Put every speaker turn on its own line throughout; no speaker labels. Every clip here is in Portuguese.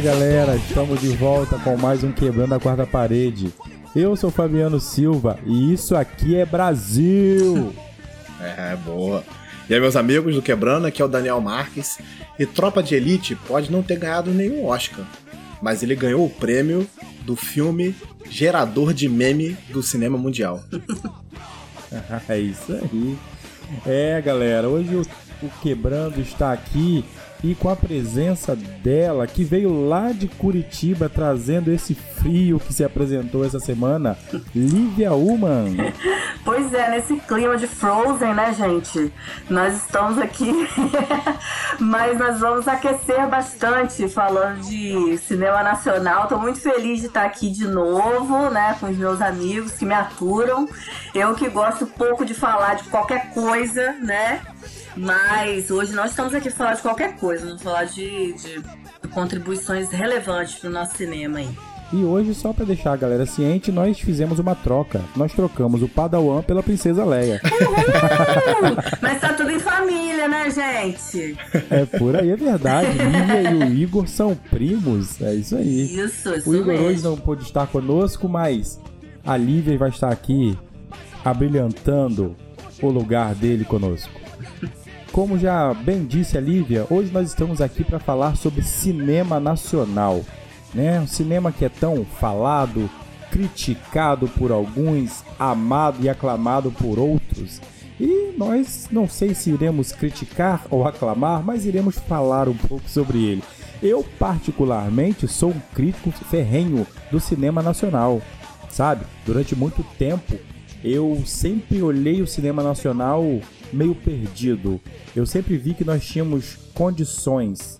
Fala galera, estamos de volta com mais um Quebrando a Quarta Parede. Eu sou Fabiano Silva e isso aqui é Brasil!
É, boa. E aí, meus amigos do Quebrando, aqui é o Daniel Marques. E Tropa de Elite pode não ter ganhado nenhum Oscar, mas ele ganhou o prêmio do filme gerador de meme do cinema mundial.
é isso aí. É galera, hoje o, o Quebrando está aqui e com a presença dela, que veio lá de Curitiba trazendo esse frio que se apresentou essa semana, Lívia Uman.
Pois é, nesse clima de Frozen, né, gente? Nós estamos aqui, mas nós vamos aquecer bastante falando de cinema nacional. Tô muito feliz de estar aqui de novo, né, com os meus amigos que me aturam. Eu que gosto pouco de falar de qualquer coisa, né? Mas hoje nós estamos aqui para falar de qualquer coisa, vamos falar de, de contribuições relevantes para o nosso cinema aí.
E hoje, só para deixar a galera ciente, nós fizemos uma troca. Nós trocamos o Padawan pela Princesa Leia.
Uhul! Mas tá tudo em família, né, gente?
É por aí, é verdade. Lívia e o Igor são primos. É isso aí.
Isso, isso
O Igor
mesmo.
hoje não pôde estar conosco, mas a Lívia vai estar aqui abrilhantando o lugar dele conosco. Como já bem disse a Lívia, hoje nós estamos aqui para falar sobre cinema nacional. Né? Um cinema que é tão falado, criticado por alguns, amado e aclamado por outros. E nós não sei se iremos criticar ou aclamar, mas iremos falar um pouco sobre ele. Eu, particularmente, sou um crítico ferrenho do cinema nacional, sabe? Durante muito tempo, eu sempre olhei o cinema nacional meio perdido. Eu sempre vi que nós tínhamos condições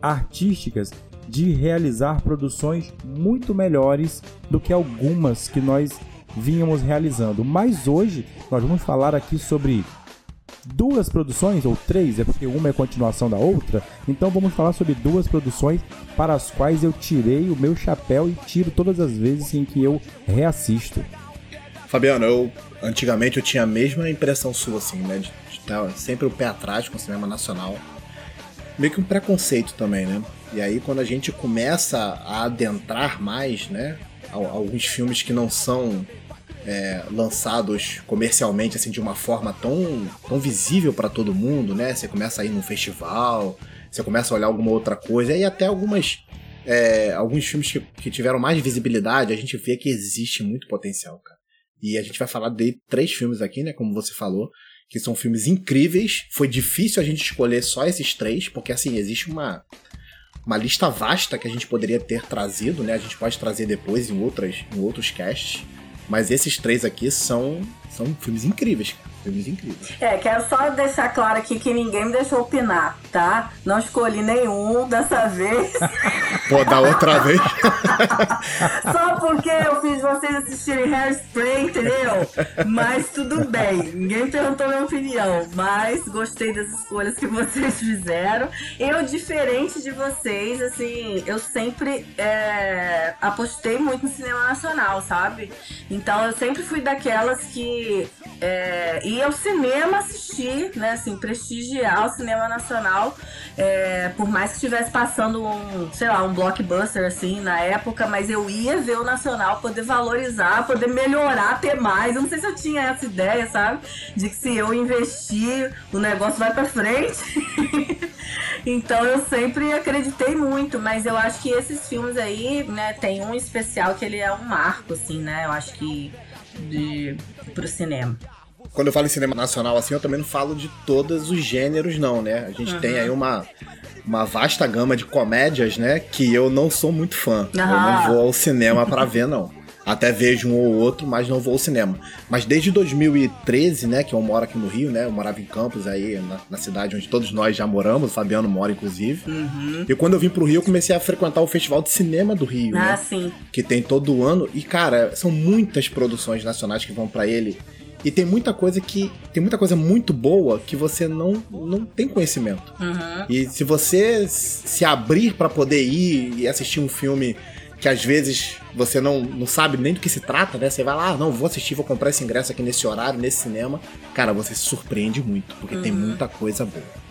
artísticas de realizar produções muito melhores do que algumas que nós vínhamos realizando. Mas hoje nós vamos falar aqui sobre duas produções, ou três, é porque uma é continuação da outra. Então vamos falar sobre duas produções para as quais eu tirei o meu chapéu e tiro todas as vezes em que eu reassisto.
Fabiano, eu antigamente eu tinha a mesma impressão sua, assim, né? De, estar sempre o pé atrás com o cinema nacional. Meio que um preconceito também, né? E aí quando a gente começa a adentrar mais, né? al- Alguns filmes que não são é, lançados comercialmente assim de uma forma tão, tão visível para todo mundo, né? Você começa a ir num festival, você começa a olhar alguma outra coisa, e até algumas é, alguns filmes que, que tiveram mais visibilidade, a gente vê que existe muito potencial, cara. E a gente vai falar de três filmes aqui, né? Como você falou, que são filmes incríveis. Foi difícil a gente escolher só esses três, porque assim, existe uma, uma lista vasta que a gente poderia ter trazido, né? A gente pode trazer depois em, outras, em outros casts. Mas esses três aqui são, são filmes incríveis, cara. Filmes incríveis.
É, quero só deixar claro aqui que ninguém me deixou opinar, tá? Não escolhi nenhum dessa vez.
Pô, da outra vez.
Só porque eu fiz vocês assistirem Hairspray, entendeu? Mas tudo bem. Ninguém perguntou minha opinião. Mas gostei das escolhas que vocês fizeram. Eu, diferente de vocês, assim, eu sempre é, apostei muito no cinema nacional, sabe? Então eu sempre fui daquelas que é, ia ao cinema assistir, né? Assim, prestigiar o cinema nacional. é, por mais que estivesse passando um, sei lá, um blockbuster assim na época, mas eu ia ver o nacional, poder valorizar, poder melhorar, ter mais. Eu não sei se eu tinha essa ideia, sabe? De que se eu investir, o negócio vai pra frente. então eu sempre acreditei muito, mas eu acho que esses filmes aí, né, tem um especial que ele é um marco, assim, né? Eu acho que de, pro cinema.
Quando eu falo em cinema nacional, assim, eu também não falo de todos os gêneros, não, né? A gente tem aí uma, uma vasta gama de comédias, né? Que eu não sou muito fã. Eu
Aham.
não vou ao cinema pra ver, não. Até vejo um ou outro, mas não vou ao cinema. Mas desde 2013, né, que eu moro aqui no Rio, né, eu morava em Campos aí, na, na cidade onde todos nós já moramos, o Fabiano mora inclusive.
Uhum.
E quando eu vim pro Rio, eu comecei a frequentar o Festival de Cinema do Rio,
Ah,
né,
sim.
que tem todo ano. E cara, são muitas produções nacionais que vão pra ele. E tem muita coisa que. Tem muita coisa muito boa que você não, não tem conhecimento.
Uhum.
E se você se abrir para poder ir e assistir um filme que às vezes você não, não sabe nem do que se trata, né? Você vai lá, ah, não, vou assistir, vou comprar esse ingresso aqui nesse horário, nesse cinema. Cara, você se surpreende muito, porque tem muita coisa boa.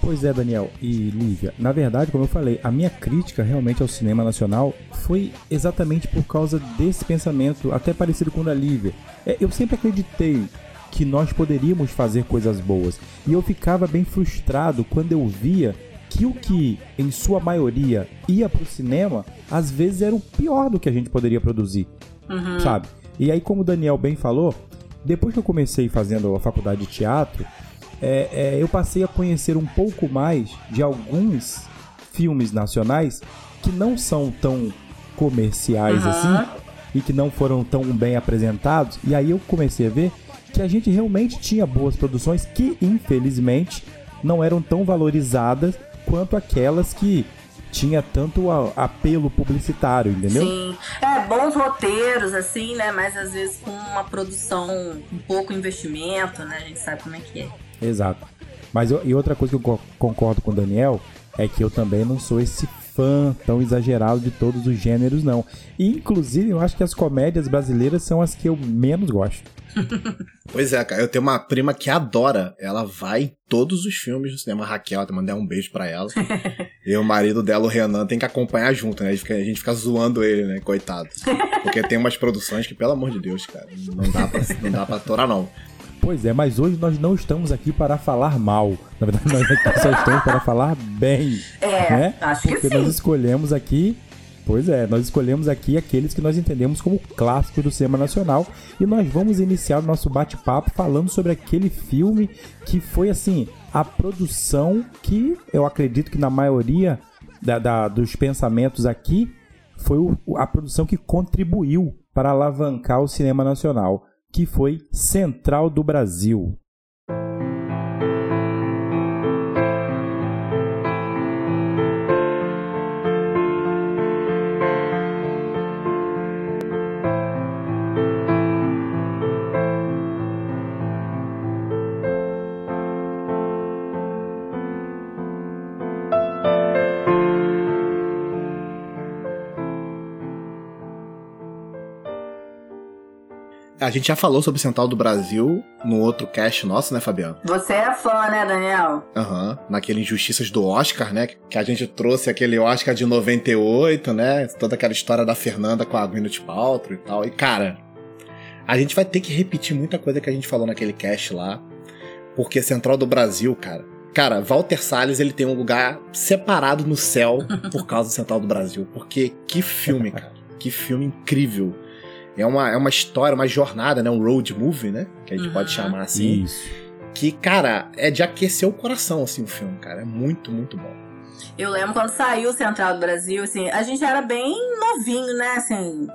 Pois é, Daniel e Lívia. Na verdade, como eu falei, a minha crítica realmente ao cinema nacional foi exatamente por causa desse pensamento, até parecido com o da Lívia. É, eu sempre acreditei que nós poderíamos fazer coisas boas. E eu ficava bem frustrado quando eu via que o que, em sua maioria, ia pro cinema, às vezes era o pior do que a gente poderia produzir. Sabe? E aí, como o Daniel bem falou, depois que eu comecei fazendo a faculdade de teatro, é, é, eu passei a conhecer um pouco mais de alguns filmes nacionais que não são tão comerciais
Aham.
assim e que não foram tão bem apresentados. E aí eu comecei a ver que a gente realmente tinha boas produções que, infelizmente, não eram tão valorizadas quanto aquelas que tinha tanto apelo publicitário, entendeu?
Sim. É, bons roteiros, assim, né? Mas às vezes com uma produção, um pouco investimento, né? A gente sabe como é que é.
Exato. Mas eu- e outra coisa que eu co- concordo com o Daniel é que eu também não sou esse fã tão exagerado de todos os gêneros, não. E, inclusive, eu acho que as comédias brasileiras são as que eu menos gosto.
Pois é, cara, eu tenho uma prima que adora. Ela vai em todos os filmes do cinema. A Raquel, até mandei um beijo pra ela. e o marido dela, o Renan, tem que acompanhar junto, né? A gente fica, a gente fica zoando ele, né? Coitado. Porque tem umas produções que, pelo amor de Deus, cara, não dá pra, não dá pra atorar, não.
Pois é, mas hoje nós não estamos aqui para falar mal. Na verdade, nós aqui só estamos para falar bem.
É,
né?
acho que
Porque
sim.
nós escolhemos aqui. Pois é, nós escolhemos aqui aqueles que nós entendemos como clássicos do cinema nacional e nós vamos iniciar o nosso bate-papo falando sobre aquele filme que foi assim a produção que eu acredito que na maioria da- da- dos pensamentos aqui foi o- a produção que contribuiu para alavancar o cinema nacional, que foi Central do Brasil.
A gente já falou sobre Central do Brasil no outro cast nosso, né, Fabiano?
Você é fã, né, Daniel?
Aham. Naquele Injustiças do Oscar, né? Que a gente trouxe aquele Oscar de 98, né? Toda aquela história da Fernanda com a Gwyneth Paltrow e tal. E, cara, a gente vai ter que repetir muita coisa que a gente falou naquele cast lá. Porque Central do Brasil, cara... Cara, Walter Salles, ele tem um lugar separado no céu por causa do Central do Brasil. Porque que filme, cara. Que filme incrível. É uma, é uma história, uma jornada, né? Um road movie, né? Que a gente
Uhum.
pode chamar assim
Isso.
que, cara, é de aquecer o coração, assim, o filme, cara. É muito, muito bom.
Eu lembro quando saiu o Central do Brasil, assim, a gente era bem novinho, né, assim,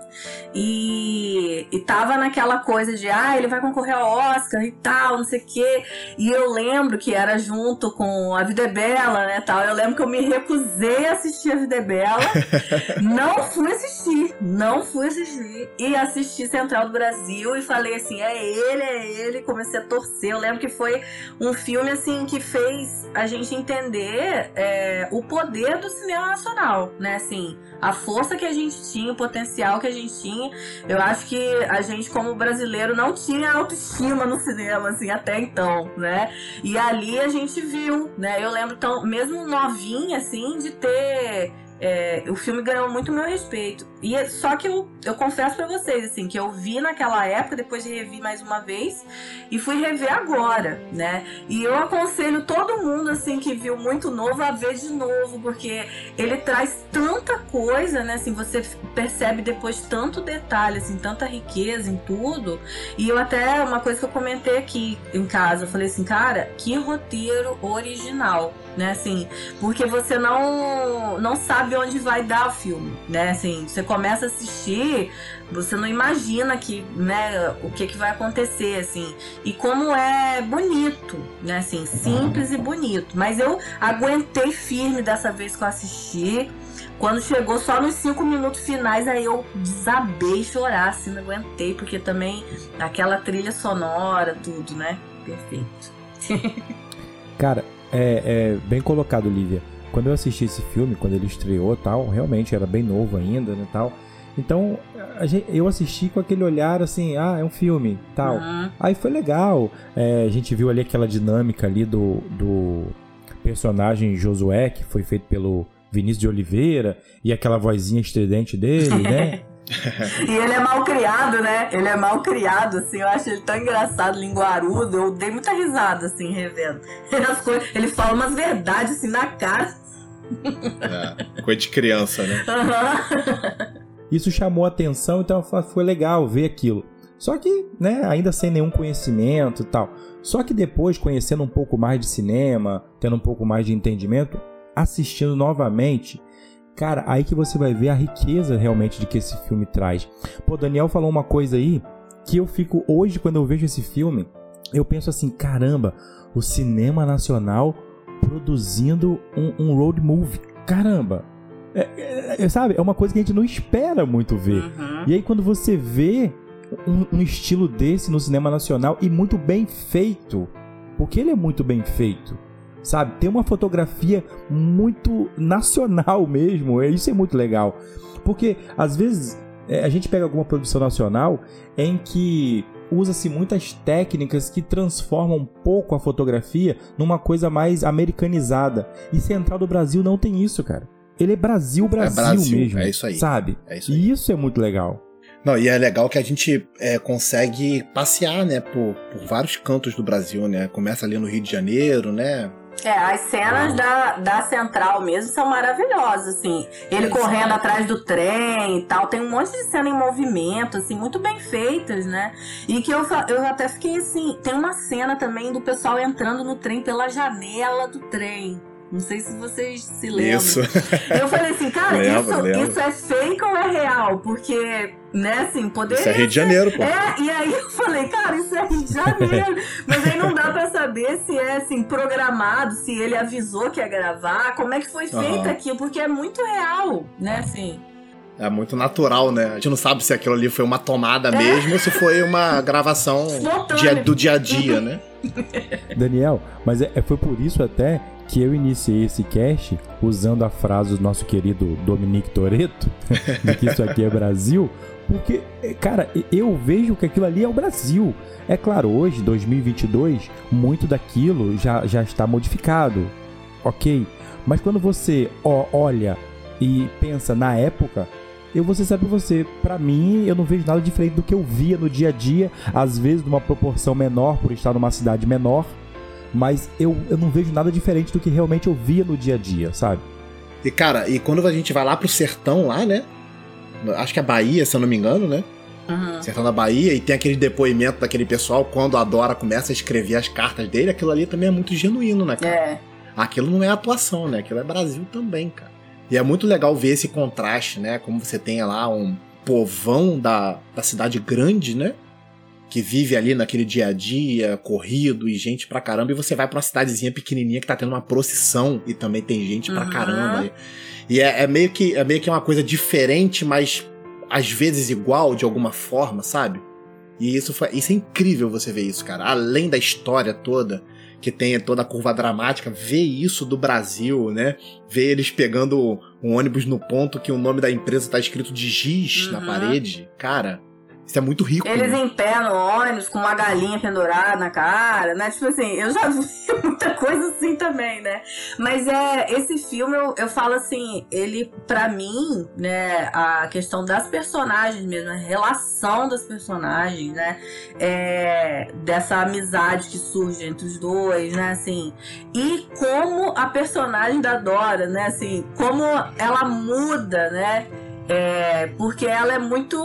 e, e tava naquela coisa de, ah, ele vai concorrer ao Oscar e tal, não sei o quê, e eu lembro que era junto com A Vida é Bela, né, tal, eu lembro que eu me recusei a assistir A Vida é Bela, não fui assistir, não fui assistir, e assisti Central do Brasil e falei assim, é ele, é ele, comecei a torcer, eu lembro que foi um filme assim que fez a gente entender é, o poder do cinema nacional, né? Assim, a força que a gente tinha, o potencial que a gente tinha. Eu acho que a gente, como brasileiro, não tinha autoestima no cinema, assim, até então, né? E ali a gente viu, né? Eu lembro, tão, mesmo novinha, assim, de ter. é, o filme ganhou muito meu respeito. E é- só que eu, eu confesso pra vocês, assim, que eu vi naquela época, depois de revi mais uma vez, e fui rever agora, né? E eu aconselho todo mundo, assim, que viu muito novo a ver de novo, porque ele traz tanta coisa, né? Assim, você percebe depois tanto detalhe, assim, tanta riqueza em tudo. E eu até, uma coisa que eu comentei aqui em casa, eu falei assim, cara, que roteiro original, né? Assim, porque você não, não sabe onde vai dar o filme, né? Assim, você começa a assistir, você não imagina que, né, o que, que vai acontecer, assim. E como é bonito, né? Assim, simples e bonito. Mas eu aguentei firme dessa vez que eu assisti. Quando chegou só nos cinco minutos finais, aí eu desabei chorar, assim, não aguentei, porque também aquela trilha sonora, tudo, né? Perfeito.
Cara, é, é bem colocado, Lívia. Quando eu assisti esse filme, quando ele estreou tal, realmente era bem novo ainda, né, tal. Então, gente, eu assisti com aquele olhar assim, ah, é um filme, tal. Uhum. Aí foi legal. É, a gente viu ali aquela dinâmica ali do, do personagem Josué, que foi feito pelo Vinícius de Oliveira, e aquela vozinha estridente dele, né?
e ele é mal criado, né? Ele é mal criado, assim, eu acho ele tão engraçado, linguarudo, eu dei muita risada, assim, revendo. As coisas, ele fala umas verdades, assim, na cara.
É, coisa de criança, né?
Uhum. Isso chamou atenção, então foi legal ver aquilo. Só que, né, ainda sem nenhum conhecimento e tal. Só que depois, conhecendo um pouco mais de cinema, tendo um pouco mais de entendimento, assistindo novamente, cara, aí que você vai ver a riqueza realmente de que esse filme traz. Pô, Daniel falou uma coisa aí que eu fico hoje quando eu vejo esse filme, eu penso assim, caramba, o cinema nacional produzindo um, um road movie. Caramba, é, é, é, sabe? É uma coisa que a gente não espera muito ver. Uhum. E aí, quando você vê um, um, estilo desse no cinema nacional e muito bem feito, porque ele é muito bem feito, sabe? Tem uma fotografia muito nacional mesmo. Isso é muito legal. Porque, às vezes, é, a gente pega alguma produção nacional em que usa-se muitas técnicas que transformam um pouco a fotografia numa coisa mais americanizada. E Central do Brasil não tem isso, cara. Ele é Brasil, Brasil, é Brasil mesmo. É isso aí. Sabe? É isso aí. E isso é muito legal.
Não, e é legal que a gente é, consegue passear, né, por, por, vários cantos do Brasil, né? Começa ali no Rio de Janeiro, né?
É, as cenas da, da central mesmo são maravilhosas, assim. Ele correndo atrás do trem e tal. Tem um monte de cena em movimento, assim, muito bem feitas, né? E que eu, eu até fiquei assim. Tem uma cena também do pessoal entrando no trem pela janela do trem. Não sei se vocês se lembram. Isso. Eu falei assim, cara, lembra, isso, lembra. isso é fake ou é real? Porque, né, assim, poder.
Isso é Rio de Janeiro, pô.
É, e aí eu falei, cara, isso é Rio de Janeiro. Mas aí não dá pra saber se é, assim, programado, se ele avisou que ia gravar, como é que foi feito uhum. aquilo, porque é muito real, né, assim.
É muito natural, né? A gente não sabe se aquilo ali foi uma tomada é. mesmo ou se foi uma gravação dia, do dia a dia, né?
Daniel, mas é, foi por isso até que eu iniciei esse cast usando a frase do nosso querido Dominique Toretto, de que isso aqui é Brasil, porque, cara, eu vejo que aquilo ali é o Brasil. É claro, hoje, 2022, muito daquilo já, já está modificado, ok? Mas quando você ó, olha e pensa na época, eu vou ser pra você, pra mim, eu não vejo nada diferente do que eu via no dia a dia, às vezes numa proporção menor, por estar numa cidade menor, mas eu, eu não vejo nada diferente do que realmente eu via no dia a dia, sabe?
E cara, e quando a gente vai lá pro sertão lá, né? Acho que é Bahia, se eu não me engano, né? Uhum. Sertão da Bahia, e tem aquele depoimento daquele pessoal quando a Dora começa a escrever as cartas dele, aquilo ali também é muito genuíno, né, cara? É. Aquilo não é atuação, né? Aquilo é Brasil também, cara. E é muito legal ver esse contraste, né? Como você tem lá um povão da, da cidade grande, né? Que vive ali naquele dia a dia, corrido e gente pra caramba, e você vai pra uma cidadezinha pequenininha que tá tendo uma procissão e também tem gente uhum. pra caramba. E é, é, meio que, é meio que uma coisa diferente, mas às vezes igual de alguma forma, sabe? E isso, foi, isso é incrível você ver isso, cara. Além da história toda, que tem toda a curva dramática, ver isso do Brasil, né? Ver eles pegando um ônibus no ponto que o nome da empresa tá escrito de giz uhum. na parede. Cara, isso é muito rico.
Eles né? em pé no ônibus, com uma galinha pendurada na cara, né? Tipo assim, eu já vi muita coisa assim também, né? Mas é, esse filme, eu, eu falo assim, ele, para mim, né, a questão das personagens mesmo, a relação das personagens, né? É, dessa amizade que surge entre os dois, né? Assim, e como a personagem da Dora, né? Assim, como ela muda, né? É, porque ela é muito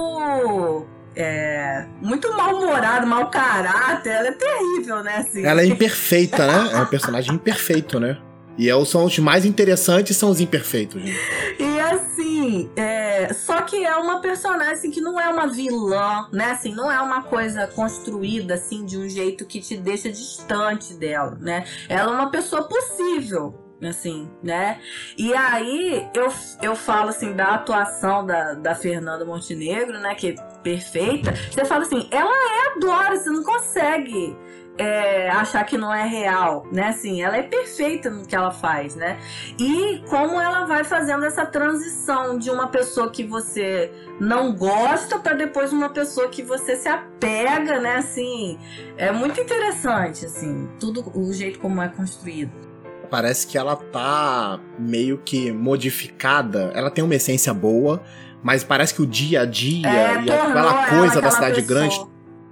é, muito mal-humorado, mau caráter. Ela é terrível, né? Assim.
Ela é imperfeita, né? É um personagem imperfeito, né? E é, são os mais interessantes são os imperfeitos. Né?
E assim, é, só que é uma personagem assim, que não é uma vilã, né? Assim, não é uma coisa construída assim de um jeito que te deixa distante dela, né? Ela é uma pessoa possível, assim, né? E aí eu, eu falo assim da atuação da, da Fernanda Montenegro, né? Que é perfeita. Você fala assim, ela é a Dora, você não consegue é, achar que não é real, né? Assim, ela é perfeita no que ela faz, né? E como ela vai fazendo essa transição de uma pessoa que você não gosta para depois uma pessoa que você se apega, né? Assim, é muito interessante, assim, tudo o jeito como é construído.
Parece que ela tá meio que modificada. Ela tem uma essência boa, mas parece que o dia a dia
É,
e aquela
tornou
coisa
ela
da cidade
pessoa.
grande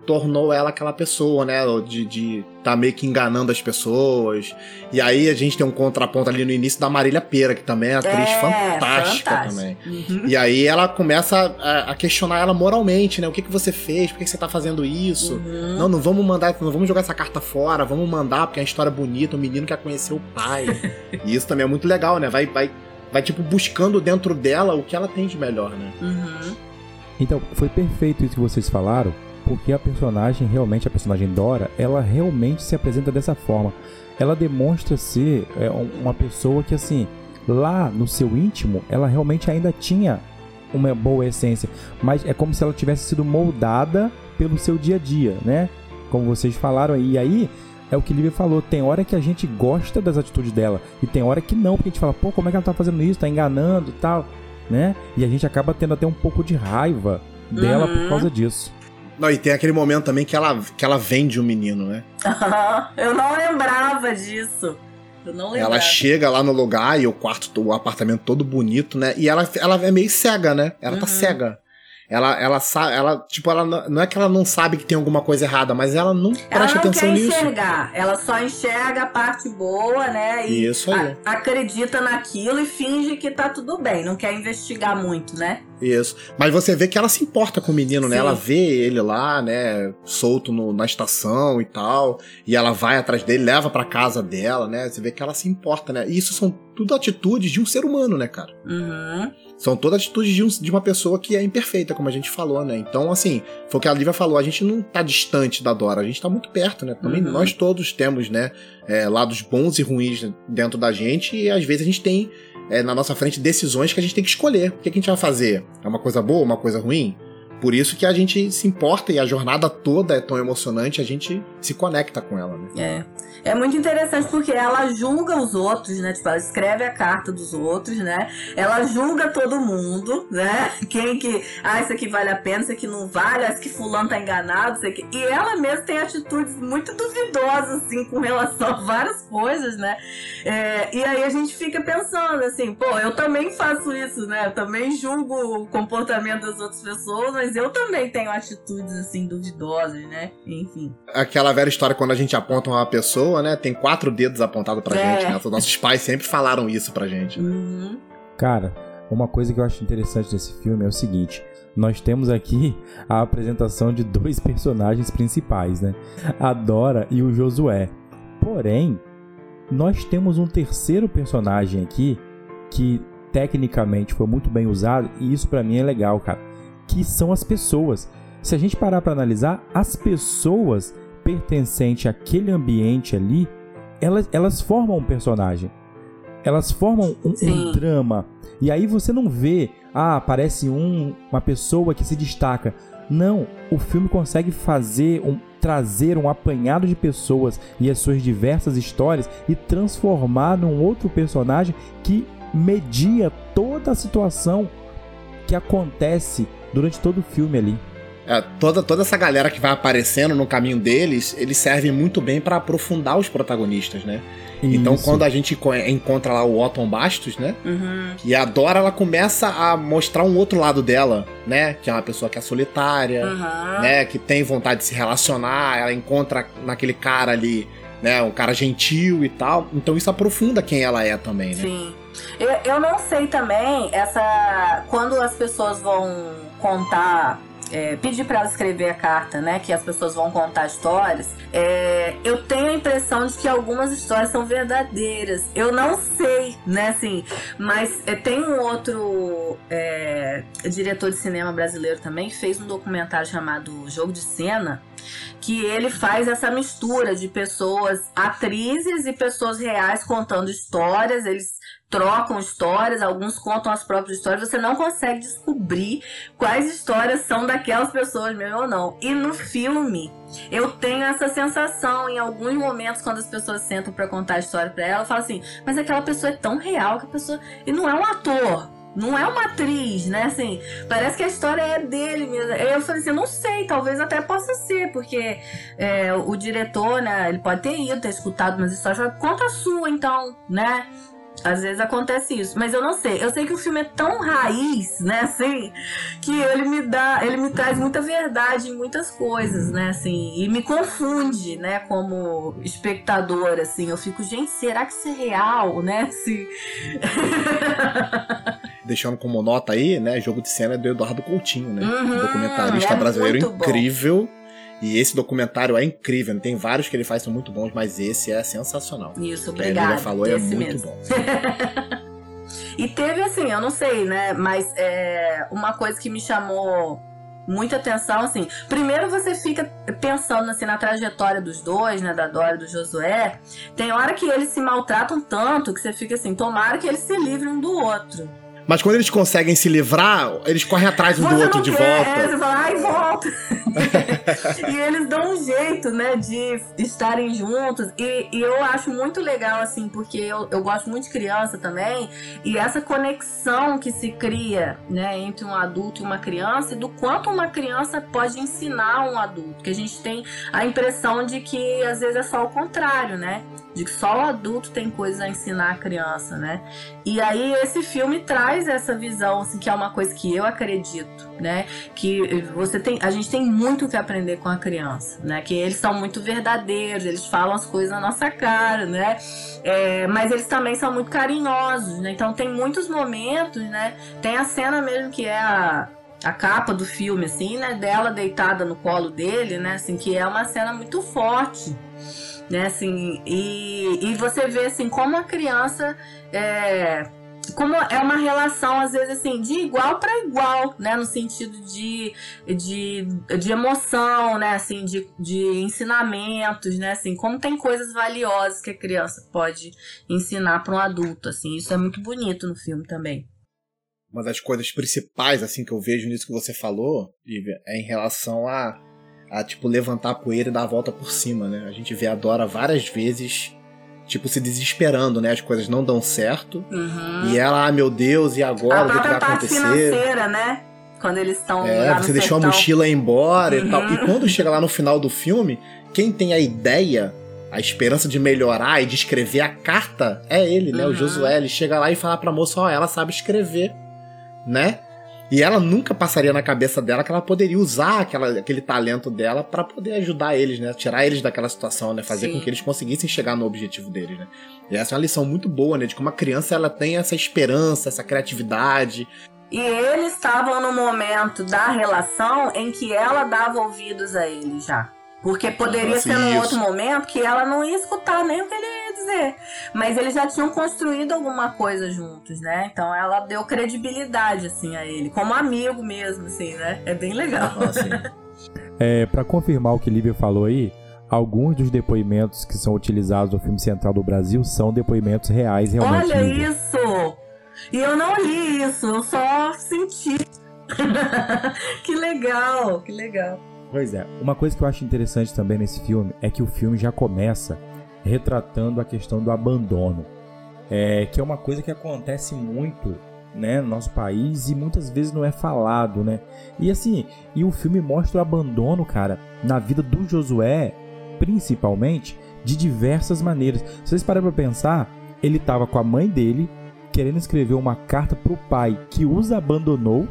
tornou ela aquela pessoa, né? De, de tá meio que enganando as pessoas. E aí a gente tem um contraponto ali no início da Marília Pera, que também é atriz
É,
fantástica
fantástico.
também.
Uhum.
E aí ela começa a, a questionar ela moralmente, né? O que, que você fez? Por que, que você tá fazendo isso?
Uhum.
Não, não vamos mandar, não vamos jogar essa carta fora, vamos mandar, porque é uma história bonita, um menino quer conhecer o pai. e isso também é muito legal, né? Vai, vai, vai, tipo, buscando dentro dela o que ela tem de melhor, né?
Uhum.
Então, foi perfeito isso que vocês falaram, porque a personagem, realmente, a personagem Dora, ela realmente se apresenta dessa forma. Ela demonstra ser é, um- uma pessoa que, assim, lá no seu íntimo, ela realmente ainda tinha uma boa essência, mas é como se ela tivesse sido moldada pelo seu dia a dia, né? Como vocês falaram aí. E aí, é o que Lívia falou, tem hora que a gente gosta das atitudes dela, e tem hora que não, porque a gente fala, pô, como é que ela tá fazendo isso? Tá enganando e tal, né? E a gente acaba tendo até um pouco de raiva dela por
Uhum.
causa disso.
Não, e tem aquele momento também que ela, que ela vende o menino, né?
Eu não lembrava disso. Eu não lembrava.
Ela chega lá no lugar e o quarto, o apartamento todo bonito, né? E ela, ela é meio cega, né? Ela tá
Uhum.
cega. Ela, ela sabe, ela, tipo, ela não é que ela não sabe que tem alguma coisa errada, mas ela não
Ela
presta
não
atenção
quer
nisso.
enxergar, ela só enxerga a parte boa, né? E
Isso aí.
a- acredita naquilo e finge que tá tudo bem, não quer investigar muito, né?
Isso. Mas você vê que ela se importa com o menino, né?
Sim.
Ela vê ele lá, né? Solto no- na estação e tal. E ela vai atrás dele, leva pra casa dela, né? Você vê que ela se importa, né? E isso são tudo atitudes de um ser humano, né, cara?
Uhum.
São todas atitudes de, um- de uma pessoa que é imperfeita, como a gente falou, né? Então, assim, foi o que a Lívia falou, a gente não tá distante da Dora, a gente tá muito perto, né? Também
Uhum.
nós todos temos, né, é, lados bons e ruins dentro da gente, e às vezes a gente tem é, na nossa frente decisões que a gente tem que escolher. O que, que a gente vai fazer? É uma coisa boa, uma coisa ruim? Por isso que a gente se importa e a jornada toda é tão emocionante, a gente se conecta com ela, né?
É. É muito interessante porque ela julga os outros, né? Tipo, ela escreve a carta dos outros, né? Ela julga todo mundo, né? Quem que. Ah, isso aqui vale a pena, isso aqui não vale, isso que fulano tá enganado, isso aqui. E ela mesma tem atitudes muito duvidosas, assim, com relação a várias coisas, né? É, e aí a gente fica pensando assim, pô, eu também faço isso, né? Eu também julgo o comportamento das outras pessoas, mas eu também tenho atitudes, assim, duvidosas, né? Enfim.
Aquela velha história quando a gente aponta uma pessoa, né? Tem quatro dedos apontados pra
É.
gente, né? Os nossos pais sempre falaram isso pra gente.
Uhum.
Cara, uma coisa que eu acho interessante desse filme é o seguinte: nós temos aqui a apresentação de dois personagens principais, né? A Dora e o Josué. Porém, nós temos um terceiro personagem aqui que tecnicamente foi muito bem usado e isso pra mim é legal, cara, que são as pessoas. Se a gente parar pra analisar, as pessoas pertencentes àquele ambiente ali, elas, elas formam um personagem. Elas formam um, um drama. E aí você não vê, ah, aparece um, uma pessoa que se destaca. Não, o filme consegue fazer um trazer um apanhado de pessoas e as suas diversas histórias e transformar num outro personagem que media toda a situação que acontece durante todo o filme ali.
É, toda, toda essa galera que vai aparecendo no caminho deles, eles servem muito bem pra aprofundar os protagonistas, né? Então,
Isso.
quando a gente co- encontra lá o Otton Bastos, né?
Uhum.
E a Dora, ela começa a mostrar um outro lado dela, né? Que é uma pessoa que é solitária,
Uhum.
né? Que tem vontade de se relacionar, ela encontra naquele cara ali, né? Um cara gentil e tal. Então isso aprofunda quem ela é também, né?
Sim. Eu, eu não sei também essa. Quando as pessoas vão contar é, pedir para ela escrever a carta, né? Que as pessoas vão contar histórias. É, eu tenho a impressão de que algumas histórias são verdadeiras. Eu não sei, né? Assim, mas é, tem um outro é, diretor de cinema brasileiro também que fez um documentário chamado Jogo de Cena que ele faz essa mistura de pessoas, atrizes e pessoas reais contando histórias. Eles trocam histórias, alguns contam as próprias histórias. Você não consegue descobrir quais histórias são daquelas pessoas mesmo ou não. E no filme, eu tenho essa sensação em alguns momentos quando as pessoas sentam para contar a história para ela, eu falo assim: mas aquela pessoa é tão real que a pessoa e não é um ator. Não é uma atriz, né? Assim, parece que a história é dele mesmo. Eu falei assim, não sei, talvez até possa ser, porque é, o diretor, né, ele pode ter ido, ter escutado umas histórias, conta a sua, então, né? Às vezes acontece isso, mas eu não sei. Eu sei que o filme é tão raiz, né, assim, que ele me dá, ele me traz muita verdade em muitas coisas, né, assim, e me confunde, né, como espectador, assim. Eu fico, gente, será que isso é real, né, assim?
Deixando como nota aí, né, jogo de cena é do Eduardo Coutinho, né, uhum, documentarista é brasileiro incrível. Bom e esse documentário é incrível, tem vários que ele faz são muito bons, mas esse é sensacional.
Isso, obrigado.
Ele falou é muito mesmo. bom.
e teve assim, eu não sei, né? Mas é, uma coisa que me chamou muita atenção, assim. Primeiro você fica pensando assim na trajetória dos dois, né? Da Dora e do Josué. Tem hora que eles se maltratam tanto que você fica assim, tomara que eles se livrem um do outro.
Mas quando eles conseguem se livrar, eles correm atrás um do outro de quer, volta.
É, você fala, ai, volta. e eles dão um jeito, né, de estarem juntos. E, e, eu acho muito legal, assim, porque eu, eu gosto muito de criança também. E essa conexão que se cria, né, entre um adulto e uma criança, e do quanto uma criança pode ensinar um adulto. Que a gente tem a impressão de que às vezes é só o contrário, né? de que só o adulto tem coisas a ensinar a criança, né? E aí esse filme traz essa visão, assim, que é uma coisa que eu acredito, né? Que você tem, a gente tem muito que aprender com a criança, né? Que eles são muito verdadeiros, eles falam as coisas na nossa cara, né? É, mas eles também são muito carinhosos, né? Então tem muitos momentos, né? Tem a cena mesmo que é a, a capa do filme, assim, né? Dela deitada no colo dele, né? Assim, que é uma cena muito forte, né? Assim, e, e você vê assim como a criança é, como é uma relação às vezes assim de igual para igual, né, no sentido de, de, de emoção, né, assim, de, de ensinamentos, né, assim, como tem coisas valiosas que a criança pode ensinar para um adulto, assim, isso é muito bonito no filme também.
Uma das coisas principais assim que eu vejo nisso que você falou, é em relação a a tipo levantar a poeira e dar a volta por cima, né? A gente vê a Dora várias vezes tipo se desesperando, né? As coisas não dão certo. Uhum. E ela, ah, meu Deus, e agora o que, vai acontecer?
financeira, né? Quando eles estão
É, você deixou sertão. a mochila embora uhum. e tal. E uhum. quando chega lá no final do filme, quem tem a ideia, a esperança de melhorar e de escrever a carta é ele, né? Uhum. O Josué, ele chega lá e fala pra moça, ó, oh, ela sabe escrever, né? E ela nunca passaria na cabeça dela que ela poderia usar aquela, aquele talento dela para poder ajudar eles, né? Tirar eles daquela situação, né? Fazer Sim. com que eles conseguissem chegar no objetivo deles, né? E essa é uma lição muito boa, né? De como a criança ela tem essa esperança, essa criatividade.
E eles estavam no momento da relação em que ela dava ouvidos a ele já. Porque poderia Nossa, ser num isso. outro momento que ela não ia escutar nem o que ele ia dizer. Mas eles já tinham construído alguma coisa juntos, né? Então ela deu credibilidade, assim, a ele. Como amigo mesmo, assim, né? É bem legal.
é, para confirmar o que Lívia falou aí, alguns dos depoimentos que são utilizados no filme Central do Brasil são depoimentos reais, realmente.
Olha Lívia. isso! E eu não li isso, eu só senti. que legal, que legal.
Pois é, uma coisa que eu acho interessante também nesse filme é que o filme já começa retratando a questão do abandono, é, que é uma coisa que acontece muito né, no nosso país e muitas vezes não é falado, né? E assim, e o filme mostra o abandono, cara, na vida do Josué, principalmente, de diversas maneiras. Se vocês pararem pra pensar, ele estava com a mãe dele, querendo escrever uma carta pro pai que os abandonou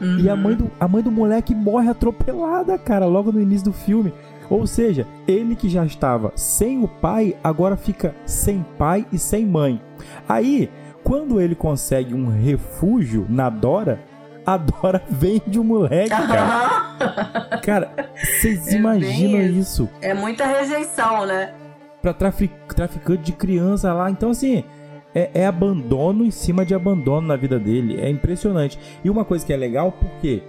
Uhum. E a mãe, do, a mãe do moleque morre atropelada, cara, logo no início do filme. Ou seja, ele que já estava sem o pai, agora fica sem pai e sem mãe. Aí, quando ele consegue um refúgio na Dora, a Dora vende o moleque, cara. cara, vocês
É
imaginam
bem
isso?
É muita rejeição, né?
Pra trafic traficante de criança lá. Então, assim, é, é abandono em cima de abandono na vida dele. É impressionante. E uma coisa que é legal, porque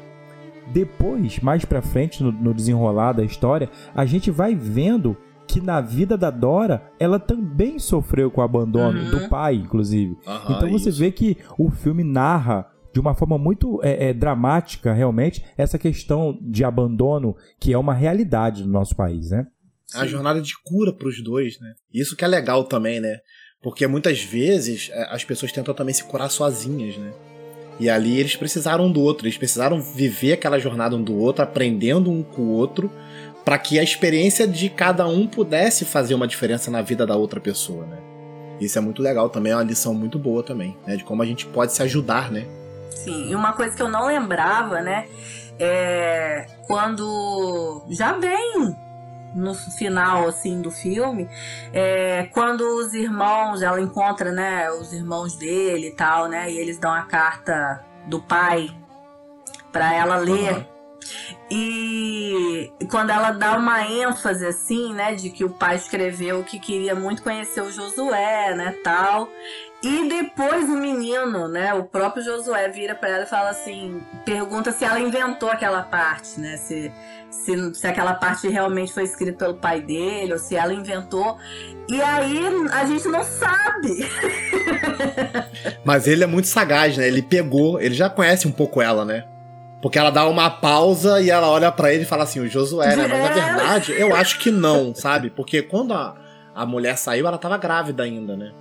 depois, mais pra frente, no, no desenrolar da história, a gente vai vendo que na vida da Dora, ela também sofreu com o abandono
Uhum.
do pai, inclusive.
Aham,
então você
isso.
vê que o filme narra de uma forma muito é, é, dramática, realmente, essa questão de abandono, que é uma realidade no nosso país, né?
a jornada de cura pros dois, né? Isso que é legal também, né? Porque muitas vezes é, as pessoas tentam também se curar sozinhas, né? E ali eles precisaram um do outro, eles precisaram viver aquela jornada um do outro, aprendendo um com o outro, para que a experiência de cada um pudesse fazer uma diferença na vida da outra pessoa, né? Isso é muito legal também, é uma lição muito boa também, né? De como a gente pode se ajudar, né?
Sim, e uma coisa que eu não lembrava, né? É quando já bem no final assim do filme, é quando os irmãos, ela encontra, né, os irmãos dele e tal, né, e eles dão a carta do pai para ela ler.
Aham.
E quando ela dá uma ênfase assim, né, de que o pai escreveu que queria muito conhecer o Josué, né, tal. E depois o menino, né, o próprio Josué vira pra ela e fala assim, pergunta se ela inventou aquela parte, né, se, se, se aquela parte realmente foi escrita pelo pai dele ou se ela inventou. E aí a gente não sabe.
Mas ele é muito sagaz, né? Ele pegou, ele já conhece um pouco ela, né? Porque ela dá uma pausa e ela olha pra ele e fala assim, o Josué, né? Mas na
É.
verdade, eu acho que não, sabe? Porque quando a, a mulher saiu, ela tava grávida ainda, né?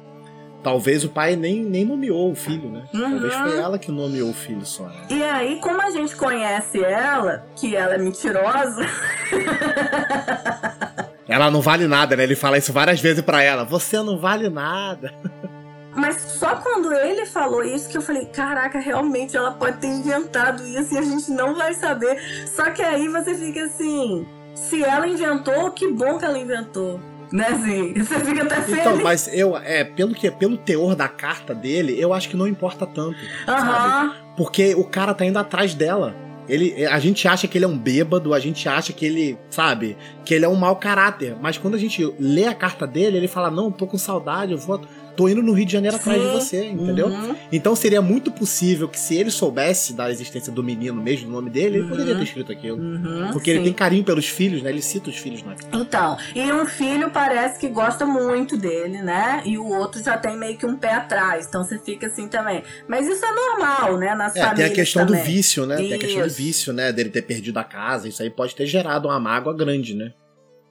Talvez o pai nem, nem nomeou o filho, né? Talvez
Uhum.
foi ela que nomeou o filho só. Né?
E aí, como a gente conhece ela, que ela é mentirosa,
Ela não vale nada, né? Ele fala isso várias vezes pra ela. Você não vale nada.
Mas só quando ele falou isso que eu falei, caraca, realmente ela pode ter inventado isso e a gente não vai saber. Só que aí você fica assim, se ela inventou, que bom que ela inventou. Né, assim? Você fica até feliz.
Então, mas eu, é, pelo que pelo teor da carta dele, eu acho que não importa tanto. sabe?
Aham.
Porque o cara tá indo atrás dela. Ele, a gente acha que ele é um bêbado, a gente acha que ele, sabe, que ele é um mau caráter. Mas quando a gente lê a carta dele, ele fala: Não, tô com saudade, eu vou. Tô indo no Rio de Janeiro atrás de você, entendeu?
Uhum.
Então seria muito possível que se ele soubesse da existência do menino mesmo, do nome dele, ele
Uhum.
poderia ter escrito aquilo.
Uhum,
Porque ele
sim.
tem carinho pelos filhos, né? Ele cita os filhos na
Então, e um filho parece que gosta muito dele, né? E o outro já tem meio que um pé atrás. Então você fica assim também. Mas isso é normal, né? Nas
É, tem a questão
também.
do vício, né? Tem a questão do
Isso.
vício, né? Dele ter perdido a casa. Isso aí pode ter gerado uma mágoa grande, né?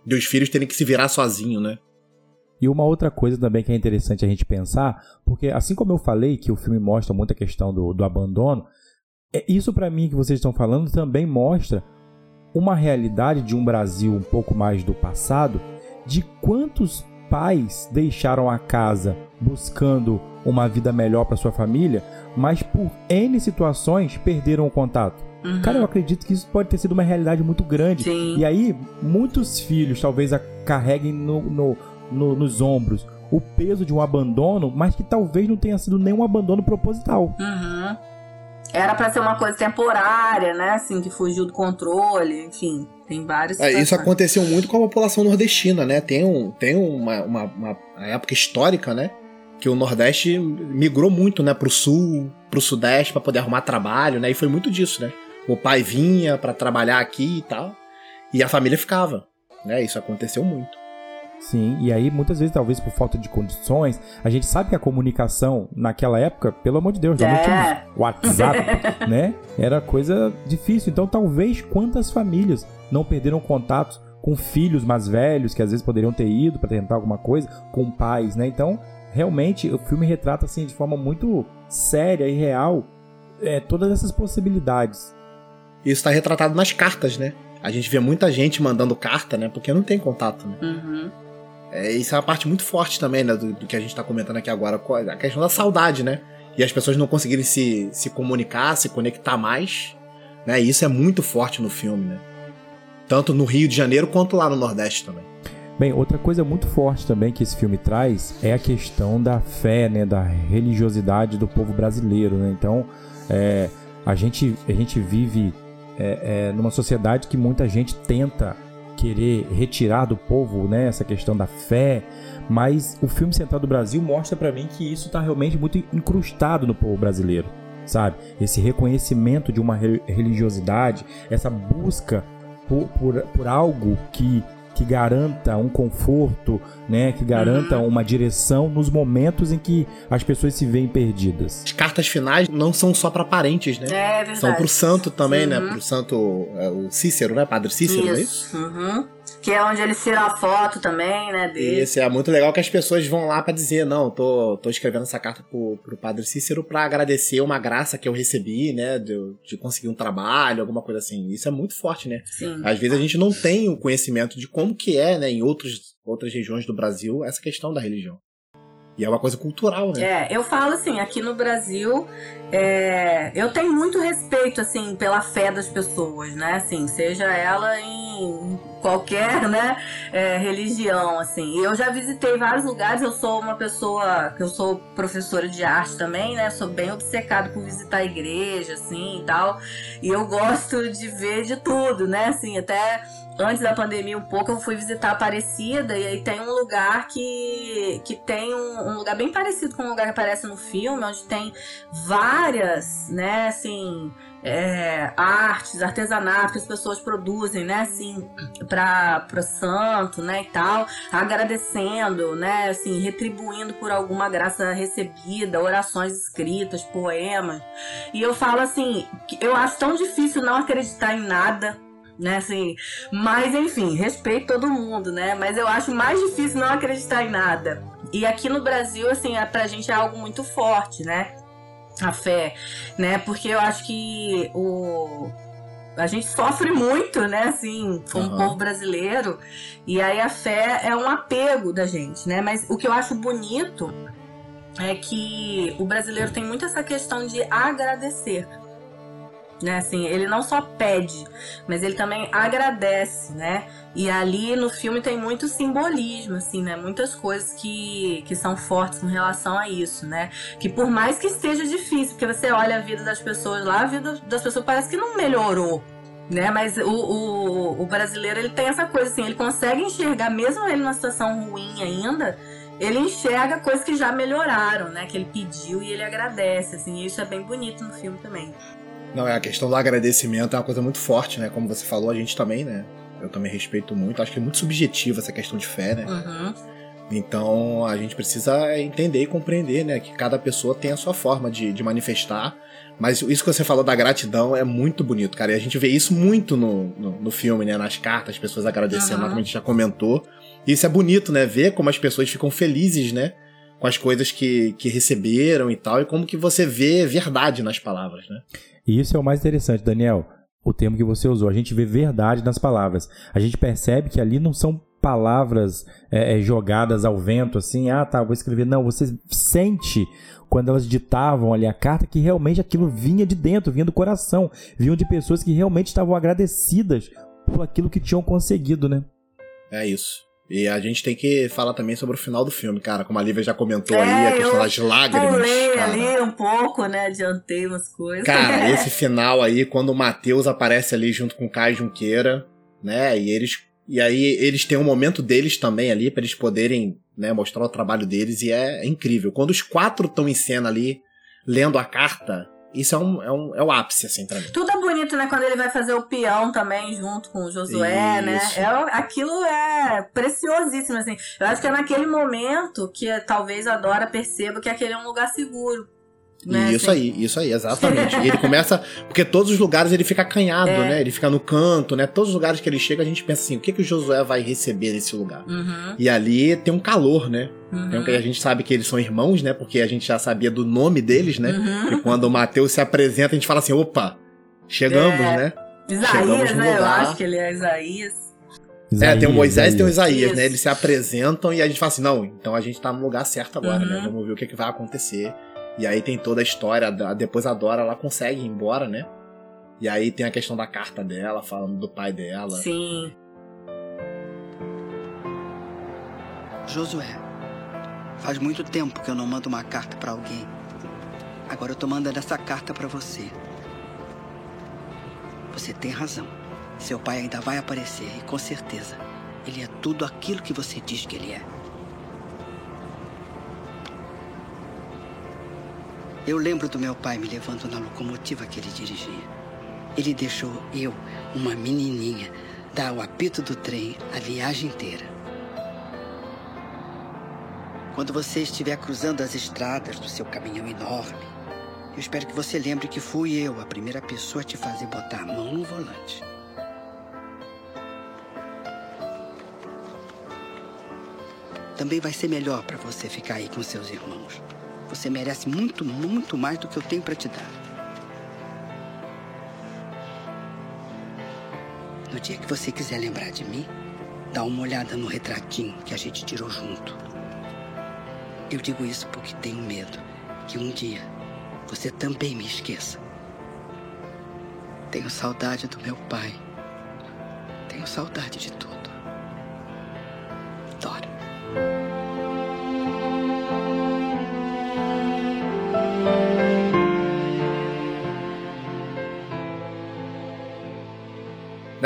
De os filhos terem que se virar sozinho, né?
E uma outra coisa também que é interessante a gente pensar, porque assim como eu falei que o filme mostra muita questão do, do abandono, é isso pra mim que vocês estão falando também mostra uma realidade de um Brasil um pouco mais do passado, de quantos pais deixaram a casa buscando uma vida melhor para sua família, mas por N situações perderam o contato.
Uhum.
Cara, eu acredito que isso pode ter sido uma realidade muito grande.
Sim.
E aí, muitos filhos talvez a- carreguem no- no- no- nos ombros o peso de um abandono, mas que talvez não tenha sido nenhum abandono proposital.
Uhum. Era pra ser uma coisa temporária, né? Assim, que fugiu do controle, enfim. Tem vários.
É, isso aconteceu muito com a população nordestina, né? Tem, um, tem uma, uma, uma época histórica, né? Que o Nordeste migrou muito, né? Pro Sul, pro Sudeste, pra poder arrumar trabalho, né? E foi muito disso, né? O pai vinha pra trabalhar aqui e tal, e a família ficava, né? Isso aconteceu muito.
Sim, e aí muitas vezes, talvez por falta de condições, a gente sabe que a comunicação naquela época, pelo amor de Deus, já não
É.
tinha WhatsApp, né? Era coisa difícil. Então, talvez quantas famílias não perderam contatos com filhos mais velhos, que às vezes poderiam ter ido para tentar alguma coisa, com pais, né? Então, realmente, o filme retrata assim de forma muito séria e real é, todas essas possibilidades.
Isso tá retratado nas cartas, né? A gente vê muita gente mandando carta, né? Porque não tem contato, né?
Uhum.
É, isso é uma parte muito forte também, né? Do, do que a gente tá comentando aqui agora, a questão da saudade, né? E as pessoas não conseguirem se, se comunicar, se conectar mais, né? E isso é muito forte no filme, né? Tanto no Rio de Janeiro quanto lá no Nordeste também.
Bem, outra coisa muito forte também que esse filme traz é a questão da fé, né, da religiosidade do povo brasileiro, né? Então, é, A gente, a gente vive é, é, numa sociedade que muita gente tenta querer retirar do povo né, essa questão da fé, mas o filme Central do Brasil mostra para mim que isso está realmente muito incrustado no povo brasileiro, sabe? Esse reconhecimento de uma religiosidade, essa busca por, por, por algo que que garanta um conforto, né, que garanta uhum. uma direção nos momentos em que as pessoas se veem perdidas.
As cartas finais não são só para parentes, né?
É verdade.
São pro santo também, né? uhum. né? Pro santo é, o Cícero, né? Padre Cícero,
isso.
é
isso? Uhum. Que é onde eles tiram a foto também, né? Dele.
Isso, é muito legal que as pessoas vão lá para dizer, não, tô, tô escrevendo essa carta pro, pro Padre Cícero para agradecer uma graça que eu recebi, né? De, de conseguir um trabalho, alguma coisa assim. Isso é muito forte, né?
Sim.
Às vezes a gente não tem o conhecimento de como que é, né, em outros, outras regiões do Brasil, essa questão da religião. E é uma coisa cultural, né?
É, eu falo assim, aqui no Brasil, é, eu tenho muito respeito, assim, pela fé das pessoas, né? Assim, seja ela em qualquer, né, é, religião, assim. Eu já visitei vários lugares, eu sou uma pessoa, eu sou professora de arte também, né? Sou bem obcecado por visitar a igreja, assim, e tal. E eu gosto de ver de tudo, né? Assim, até antes da pandemia um pouco, eu fui visitar Aparecida e aí tem um lugar que, que tem um, um, lugar bem parecido com o lugar que aparece no filme, onde tem várias, né, assim, é, artes, artesanato que as pessoas produzem, né, assim, para o santo, né, e tal, agradecendo, né, assim, retribuindo por alguma graça recebida, orações escritas, poemas. E eu falo assim, eu acho tão difícil não acreditar em nada né? Assim, mas enfim, respeito todo mundo, né? Mas eu acho mais difícil não acreditar em nada. E aqui no Brasil, assim, é, pra gente é algo muito forte, né? A fé, né? Porque eu acho que o a gente sofre muito, né, assim, como uhum. povo brasileiro. E aí a fé é um apego da gente, né? Mas o que eu acho bonito é que o brasileiro tem muito essa questão de agradecer né? Assim, ele não só pede, mas ele também agradece, né? E ali no filme tem muito simbolismo, assim, né? Muitas coisas que, que são fortes com relação a isso, né? Que por mais que esteja difícil, porque você olha a vida das pessoas lá, a vida das pessoas parece que não melhorou, né? Mas o, o, o brasileiro, ele tem essa coisa, assim, ele consegue enxergar, mesmo ele numa situação ruim ainda, ele enxerga coisas que já melhoraram, né? Que ele pediu e ele agradece, assim, e isso é bem bonito no filme também.
Não, é a questão do agradecimento é uma coisa muito forte, né? Como você falou, a gente também, né? Eu também respeito muito. Acho que é muito subjetivo essa questão de fé, né?
Uhum.
Então a gente precisa entender e compreender, né? Que cada pessoa tem a sua forma de, de manifestar. Mas isso que você falou da gratidão é muito bonito, cara. E a gente vê isso muito no, no, no filme, né? Nas cartas, as pessoas agradecendo, uhum. como a gente já comentou. E isso é bonito, né? Ver como as pessoas ficam felizes, né? Com as coisas que, que receberam e tal. E como que você vê verdade nas palavras, né?
E isso é o mais interessante, Daniel, o termo que você usou. A gente vê verdade nas palavras. A gente percebe que ali não são palavras é, é, jogadas ao vento, assim, ah, tá, vou escrever. Não, você sente quando elas ditavam ali a carta que realmente aquilo vinha de dentro, vinha do coração, vinham de pessoas que realmente estavam agradecidas por aquilo que tinham conseguido, né?
É isso. E a gente tem que falar também sobre o final do filme, cara. Como a Lívia já comentou é, ali, a questão das lágrimas.
Pulei cara. ali um pouco, né? Adiantei umas coisas.
Cara, esse final aí, quando o Matheus aparece ali junto com o Caio Junqueira, né? E eles. E aí eles têm um momento deles também ali, para eles poderem né, mostrar o trabalho deles, e é, é incrível. Quando os quatro estão em cena ali, lendo a carta, isso é, um, é, um, é o ápice, assim, pra mim.
Tudo é bonito, né? Quando ele vai fazer o peão também, junto com o Josué, né? Isso. né? É, aquilo é preciosíssimo, assim. Eu acho que é naquele momento que talvez a Dora perceba que aquele é um lugar seguro. Né,
isso assim. aí, isso aí, exatamente. e ele começa. Porque todos os lugares ele fica acanhado, é. né? Ele fica no canto, né? Todos os lugares que ele chega, a gente pensa assim: o que, que o Josué vai receber nesse lugar?
Uhum.
E ali tem um calor, né?
Uhum.
Um que a gente sabe que eles são irmãos, né? Porque a gente já sabia do nome deles, né?
Uhum.
E quando o Mateus se apresenta, a gente fala assim: opa, chegamos,
é.
né?
Isaías, né? Eu acho que ele é Isaías.
Isaías, é, tem o Moisés e tem o Isaías, né? Eles se apresentam e a gente fala assim: não, então a gente tá no lugar certo agora, né?
Uhum.
Vamos ver o que, que vai acontecer. E aí tem toda a história, depois a Dora ela consegue ir embora, né? E aí tem a questão da carta dela, falando do pai dela.
Sim.
Josué, faz muito tempo que eu não mando uma carta para alguém. Agora eu tô mandando essa carta para você. Você tem razão. Seu pai ainda vai aparecer e com certeza ele é tudo aquilo que você diz que ele é. Eu lembro do meu pai me levando na locomotiva que ele dirigia. Ele deixou eu, uma menininha, dar o apito do trem a viagem inteira. Quando você estiver cruzando as estradas do seu caminhão enorme, eu espero que você lembre que fui eu a primeira pessoa a te fazer botar a mão no volante. Também vai ser melhor para você ficar aí com seus irmãos. Você merece muito, muito mais do que eu tenho para te dar. No dia que você quiser lembrar de mim, dá uma olhada no retratinho que a gente tirou junto. Eu digo isso porque tenho medo que um dia você também me esqueça. Tenho saudade do meu pai. Tenho saudade de tudo.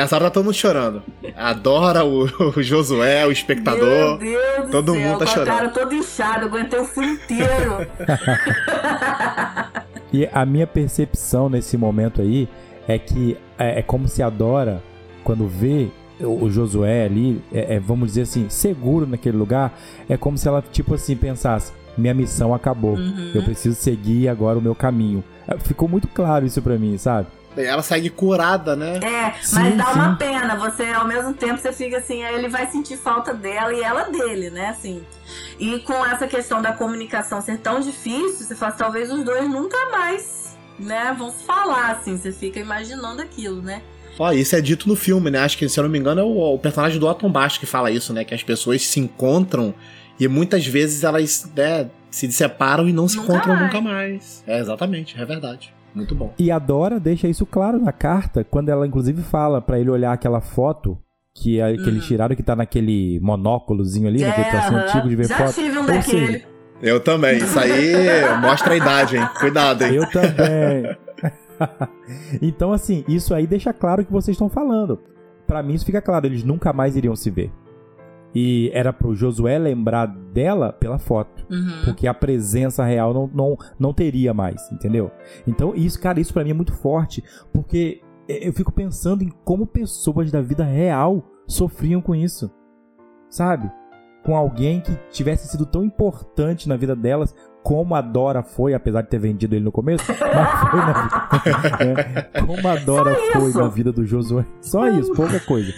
Nessa hora tá todo mundo chorando. Adora o, o Josué, o espectador.
Meu Deus do
todo
céu,
mundo tá chorando.
cara todo inchado, aguentei o filme inteiro.
E a minha percepção nesse momento aí é que é, é como se a Dora, quando vê o, Josué ali, é, é, vamos dizer assim, seguro naquele lugar, é como se ela, tipo assim, pensasse: minha missão acabou,
Uhum.
eu preciso seguir agora o meu caminho. Ficou muito claro isso pra mim, sabe?
Ela segue curada, né?
É, mas
Sim,
dá
sim.
uma pena. Você, ao mesmo tempo, você fica assim, aí ele vai sentir falta dela e ela dele, né? Assim. E com essa questão da comunicação ser tão difícil, você fala, talvez os dois nunca mais, né, vão se falar, assim. Você fica imaginando aquilo, né?
Ó, isso é dito no filme, né? Acho que, se eu não me engano, é o, o personagem do Otton Basto que fala isso, né? Que as pessoas se encontram e muitas vezes elas né, se separam e não se
Nunca
encontram
mais.
nunca mais. É, exatamente, é verdade. Muito bom.
E a Dora deixa isso claro na carta, quando ela inclusive fala pra ele olhar aquela foto que, a- que eles tiraram, que tá naquele monóculozinho ali, naquele trocinho
aham.
antigo de ver
Já
foto.
tive um
Ou
daquele.
seja,
Eu também. Isso aí mostra a idade, hein? Cuidado, hein?
Eu também. então, assim, isso aí deixa claro o que vocês estão falando. Pra mim, isso fica claro, eles nunca mais iriam se ver. E era pro Josué lembrar dela pela foto.
Uhum.
Porque a presença real não, não, não teria mais, entendeu? Então, isso, cara, isso pra mim é muito forte. Porque eu fico pensando em como pessoas da vida real sofriam com isso. Sabe? Com alguém que tivesse sido tão importante na vida delas como a Dora foi, apesar de ter vendido ele no começo, mas foi na vida. é, como a Dora foi na vida do Josué. Só isso, pouca coisa.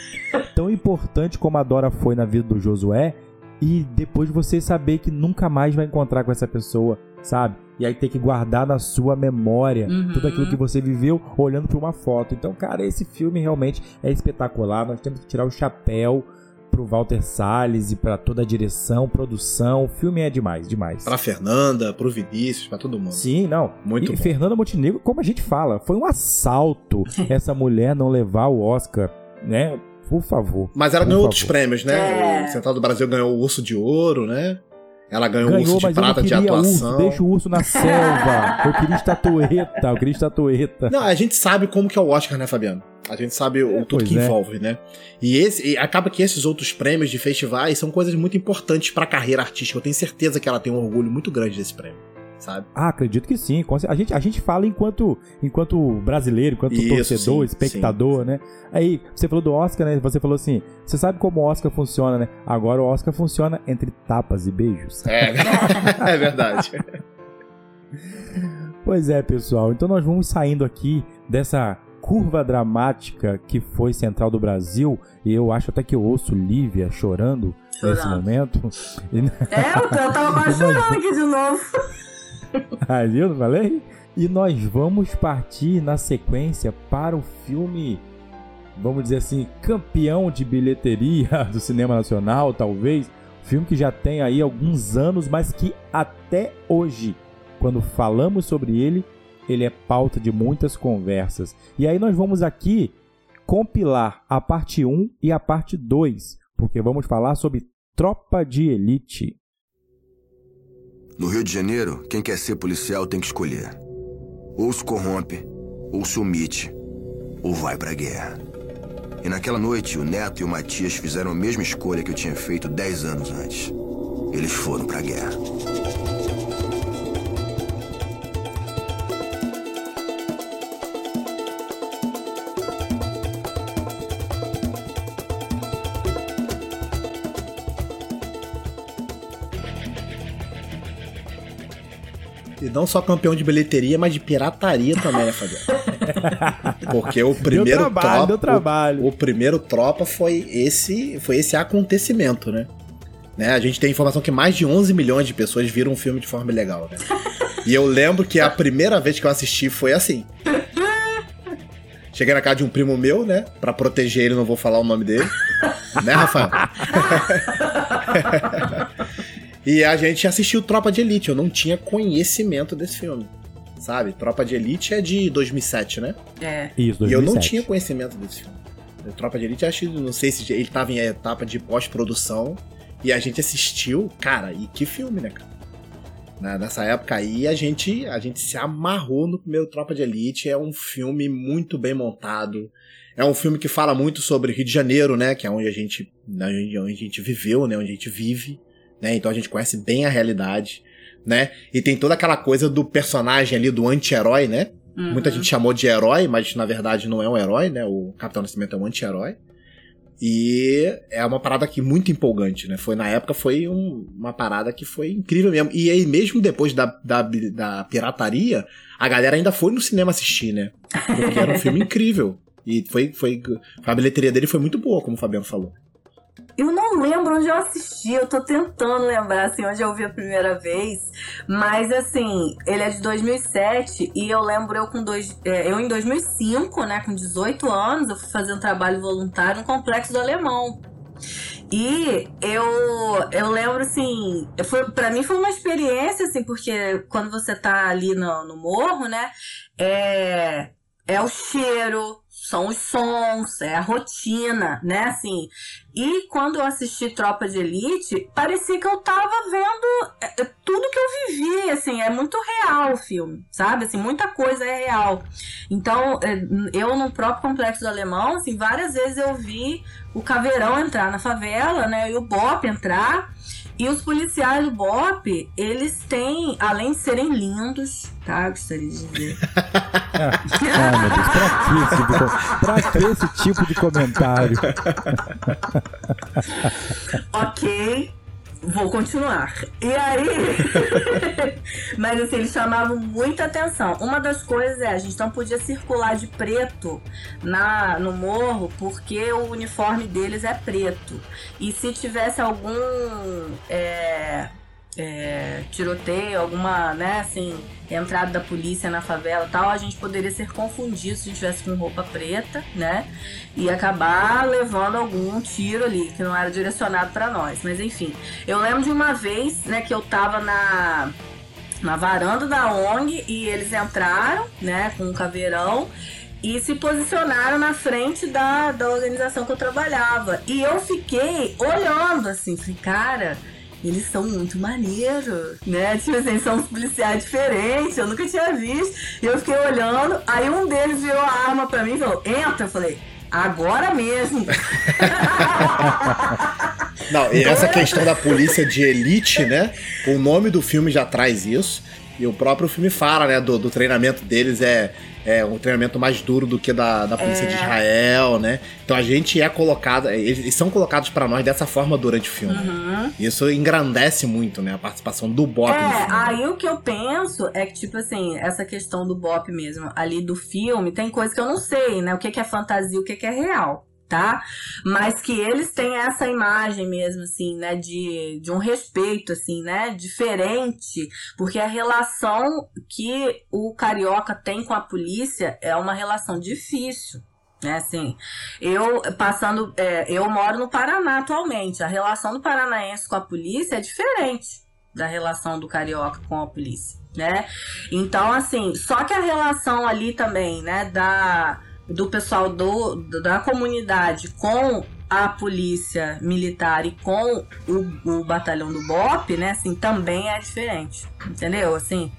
Tão importante como a Dora foi na vida do Josué, e depois você saber que nunca mais vai encontrar com essa pessoa, sabe? E aí ter que guardar na sua memória
Uhum.
tudo aquilo que você viveu olhando para uma foto. Então, cara, esse filme realmente é espetacular. Nós temos que tirar o chapéu pro Walter Salles e pra toda a direção, produção. O filme é demais, demais.
Pra Fernanda, pro Vinícius, pra todo mundo.
Sim, não.
Muito
e
bom.
Fernanda Montenegro, como a gente fala, foi um assalto essa mulher não levar o Oscar, né? Por favor.
Mas ela ganhou
favor.
outros prêmios, né?
É.
O Central do Brasil ganhou o Urso de Ouro, né? Ela ganhou, o
Ganhou,
Urso de Prata de atuação.
urso. Deixa o urso na selva. Eu queria estatueta. Eu queria estatueta.
Não, a gente sabe como que é o Oscar, né, Fabiano? A gente sabe o tudo que
é.
envolve, né? E, esse, e acaba que esses outros prêmios de festivais são coisas muito importantes pra carreira artística. Eu tenho certeza que ela tem um orgulho muito grande desse prêmio, sabe?
Ah, acredito que sim. A gente, a gente fala enquanto, enquanto brasileiro, enquanto
Isso,
torcedor,
sim,
espectador, né? Aí, você falou do Oscar, né? Você falou assim: você sabe como o Oscar funciona, né? Agora o Oscar funciona entre tapas e beijos.
É, é verdade.
Pois é, pessoal. Então nós vamos saindo aqui dessa curva dramática que foi Central do Brasil. E eu acho até que eu ouço Lívia chorando, nesse
Chorando.
momento. E-
É, eu, eu tava quase chorando aqui de novo.
Ah, viu? Não falei? E nós vamos partir na sequência para o filme, vamos dizer assim, campeão de bilheteria do cinema nacional, talvez. Filme que já tem aí alguns anos, mas que até hoje, quando falamos sobre ele, ele é pauta de muitas conversas. E aí nós vamos aqui compilar a parte 1 e a parte 2, porque vamos falar sobre Tropa de Elite.
No Rio de Janeiro, quem quer ser policial tem que escolher. Ou se corrompe, ou se omite. ou vai pra guerra. E naquela noite, o Neto e o Matias fizeram a mesma escolha que eu tinha feito dez anos antes. Eles foram pra guerra.
Não só campeão de bilheteria, mas de pirataria também, né, Fabiano? Porque o primeiro
trabalho,
tropa,
deu trabalho.
O, o primeiro tropa foi esse, foi esse acontecimento, né? né? A gente tem informação que mais de 11 milhões de pessoas viram um filme de forma ilegal, né? E eu lembro que a primeira vez que eu assisti foi assim. Cheguei na casa de um primo meu, né? Pra proteger ele, não vou falar o nome dele. né, Rafael? e a gente assistiu Tropa de Elite. Eu não tinha conhecimento desse filme. Sabe? Tropa de Elite é de 2007, né?
É.
Isso, 2007.
E eu não tinha conhecimento desse filme. Tropa de Elite, acho que não sei se ele tava em etapa de pós-produção. E a gente assistiu, cara, e que filme, né, cara? Na- Nessa época aí, a gente, a gente se amarrou no primeiro Tropa de Elite. É um filme muito bem montado. É um filme que fala muito sobre Rio de Janeiro, né? Que é onde a gente, onde a gente viveu, né? Onde a gente vive, né? Então a gente conhece bem a realidade, né? E tem toda aquela coisa do personagem ali, do anti-herói, né?
Uhum.
Muita gente chamou de herói, mas na verdade não é um herói, né? O Capitão Nascimento é um anti-herói. E é uma parada aqui muito empolgante, né? Foi na época foi um- uma parada que foi incrível mesmo. E aí mesmo depois da, da, da pirataria, a galera ainda foi no cinema assistir, né? Porque era um filme incrível. E foi, foi a bilheteria dele foi muito boa, como o Fabiano falou.
Eu não lembro onde eu assisti, eu tô tentando lembrar, assim, onde eu vi a primeira vez. Mas, assim, ele é de 2007 e eu lembro eu com dois... é, eu em 2005, né, com 18 anos, eu fui fazer um trabalho voluntário no Complexo do Alemão. E eu, eu lembro, assim, foi, pra mim foi uma experiência, assim, porque quando você tá ali no, no morro, né, é, é o cheiro, são os sons, é a rotina, né, assim. E quando eu assisti Tropa de Elite, parecia que eu tava vendo é, é, tudo que eu vivi, assim, é muito real o filme, sabe? Assim, muita coisa é real. Então, é, eu no próprio Complexo do Alemão, assim, várias vezes eu vi o Caveirão entrar na favela, né, e o Bop entrar. E os policiais do BOP, eles têm, além de serem lindos, tá? Gostaria de dizer.
Ai, meu Deus, pra que esse tipo de, com- pra que esse tipo de comentário?
ok, vou continuar. E aí. Mas assim, eles chamavam muita atenção. Uma das coisas é, a gente não podia circular de preto na, no morro porque o uniforme deles é preto. E se tivesse algum. é, é, tiroteio, alguma, né, assim, entrada da polícia na favela tal, a gente poderia ser confundido se a gente tivesse com roupa preta, né? E acabar levando algum tiro ali, que não era direcionado pra nós. Mas enfim, eu lembro de uma vez, né, que eu tava na na varanda da ONG e eles entraram, né, com um caveirão e se posicionaram na frente da, da organização que eu trabalhava. E eu fiquei olhando assim, falei, cara, eles são muito maneiros, né? Tipo assim, são policiais diferentes, eu nunca tinha visto. E eu fiquei olhando, aí um deles virou a arma pra mim e falou, entra, eu falei, agora mesmo.
Não, e essa questão da polícia de elite, né? O nome do filme já traz isso. E o próprio filme fala, né? Do, do treinamento deles é, é um treinamento mais duro do que da, da polícia de Israel, né? Então a gente é colocado, eles eles são colocados pra nós dessa forma durante o filme. Isso engrandece muito, né? A participação do no
É,
filme.
aí o que eu penso é que, tipo assim, essa questão do Bop mesmo, ali do filme, tem coisa que eu não sei, né? O que que é fantasia, o que que é real, tá? Mas que eles têm essa imagem mesmo, assim, né? De, de um respeito, assim, né? Diferente, porque a relação que o carioca tem com a polícia é uma relação difícil. Né, assim, eu passando, é, eu moro no Paraná atualmente. A relação do paranaense com a polícia é diferente da relação do carioca com a polícia, né? Então, assim, só que a relação ali também, né, da do pessoal do, da comunidade com a polícia militar e com o, o batalhão do BOP, né, assim, também é diferente, entendeu? Assim,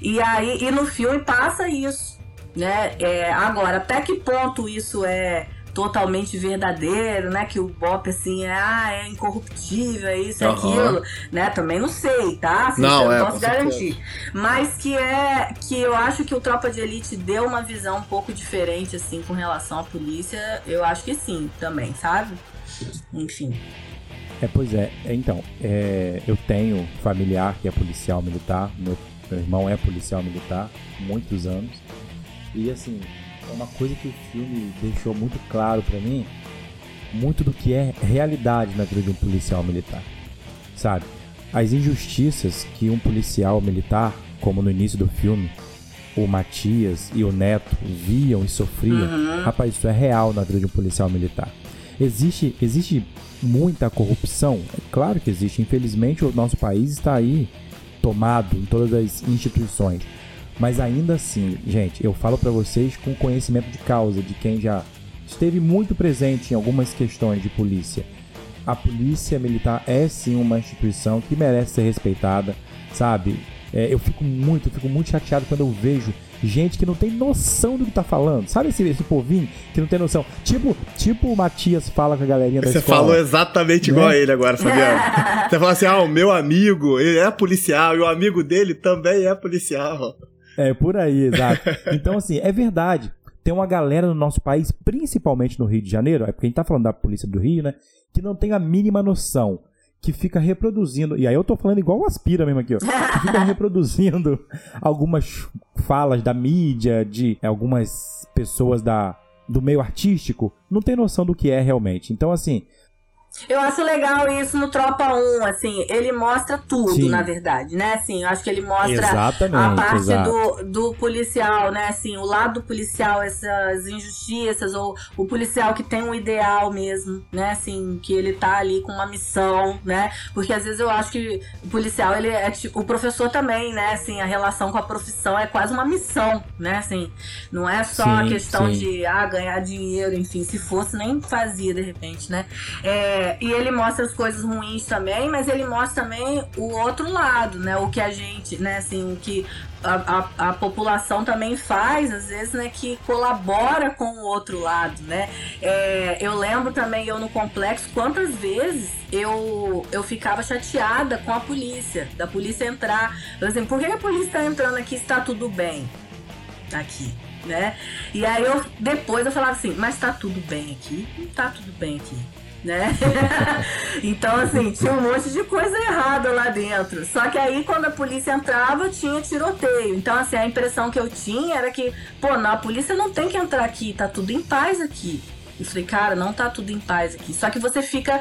e aí, e no filme passa isso, Né? É, agora, até que ponto isso é totalmente verdadeiro, né? Que o Bop, assim, é, ah, é incorruptível, é isso, é
Aham.
aquilo, né? Também não sei, tá? Assim,
Não,
eu
é,
não posso garantir. Mas que é, que eu acho que o Tropa de Elite deu uma visão um pouco diferente, assim, com relação à polícia, eu acho que sim, também, sabe? Enfim.
É, pois é. É, Então, é, eu tenho familiar que é policial militar. Meu, meu irmão é policial militar, muitos anos. E assim, uma coisa que o filme deixou muito claro pra mim, muito do que é realidade na vida de um policial militar. Sabe? As injustiças que um policial militar, como no início do filme, o Matias e o Neto viam e sofriam, rapaz, isso é real na vida de um policial militar. Existe, existe muita corrupção? É claro que existe. Infelizmente, o nosso país está aí tomado em todas as instituições. Mas ainda assim, gente, eu falo pra vocês com conhecimento de causa, de quem já esteve muito presente em algumas questões de polícia. A polícia militar é sim uma instituição que merece ser respeitada, sabe? É, eu fico muito, eu fico muito chateado quando eu vejo gente que não tem noção do que tá falando. Sabe esse, esse povinho que não tem noção? Tipo, tipo o Matias fala com a galerinha da
Você
escola.
falou exatamente
Né?
igual a ele agora, Fabiano. Você falou assim: ah, o meu amigo, ele é policial, e o amigo dele também é policial.
É, por aí, exato. Então, assim, é verdade. Tem uma galera no nosso país, principalmente no Rio de Janeiro, é porque a gente tá falando da polícia do Rio, né? Que não tem a mínima noção. Que fica reproduzindo. E aí eu tô falando igual o Aspira mesmo aqui, ó. Que fica reproduzindo algumas falas da mídia, de algumas pessoas da, do meio artístico. Não tem noção do que é realmente. Então, assim,
Eu acho legal isso no Tropa 1, assim, ele mostra tudo,
Sim.
na verdade, né? Assim, eu acho que ele mostra
Exatamente,
a parte
exato.
do, do policial, né? Assim, o lado do policial, essas injustiças, ou o policial que tem um ideal mesmo, né? Assim, que ele tá ali com uma missão, né? Porque às vezes eu acho que o policial, ele é tipo, o professor também, né? Assim, a relação com a profissão é quase uma missão, né? Assim, não é só a
Sim,
questão
sim.
de ah, ganhar dinheiro, enfim, se fosse, nem fazia de repente, né? É, e ele mostra as coisas ruins também, mas ele mostra também o outro lado, né? O que a gente, né, assim, o que a, a, a população também faz, às vezes, né, que colabora com o outro lado, né? É, eu lembro também, eu no complexo, quantas vezes eu, eu ficava chateada com a polícia, da polícia entrar. Eu assim, por que a polícia tá entrando aqui se tá tudo bem? Aqui. Né? E aí eu depois eu falava assim, mas tá tudo bem aqui? Não tá tudo bem aqui. Né? então, assim, tinha um monte de coisa errada lá dentro. Só que aí, quando a polícia entrava, tinha tiroteio. Então, assim, a impressão que eu tinha era que, pô, não, a polícia não tem que entrar aqui, tá tudo em paz aqui. Eu falei, cara, não tá tudo em paz aqui. Só que você fica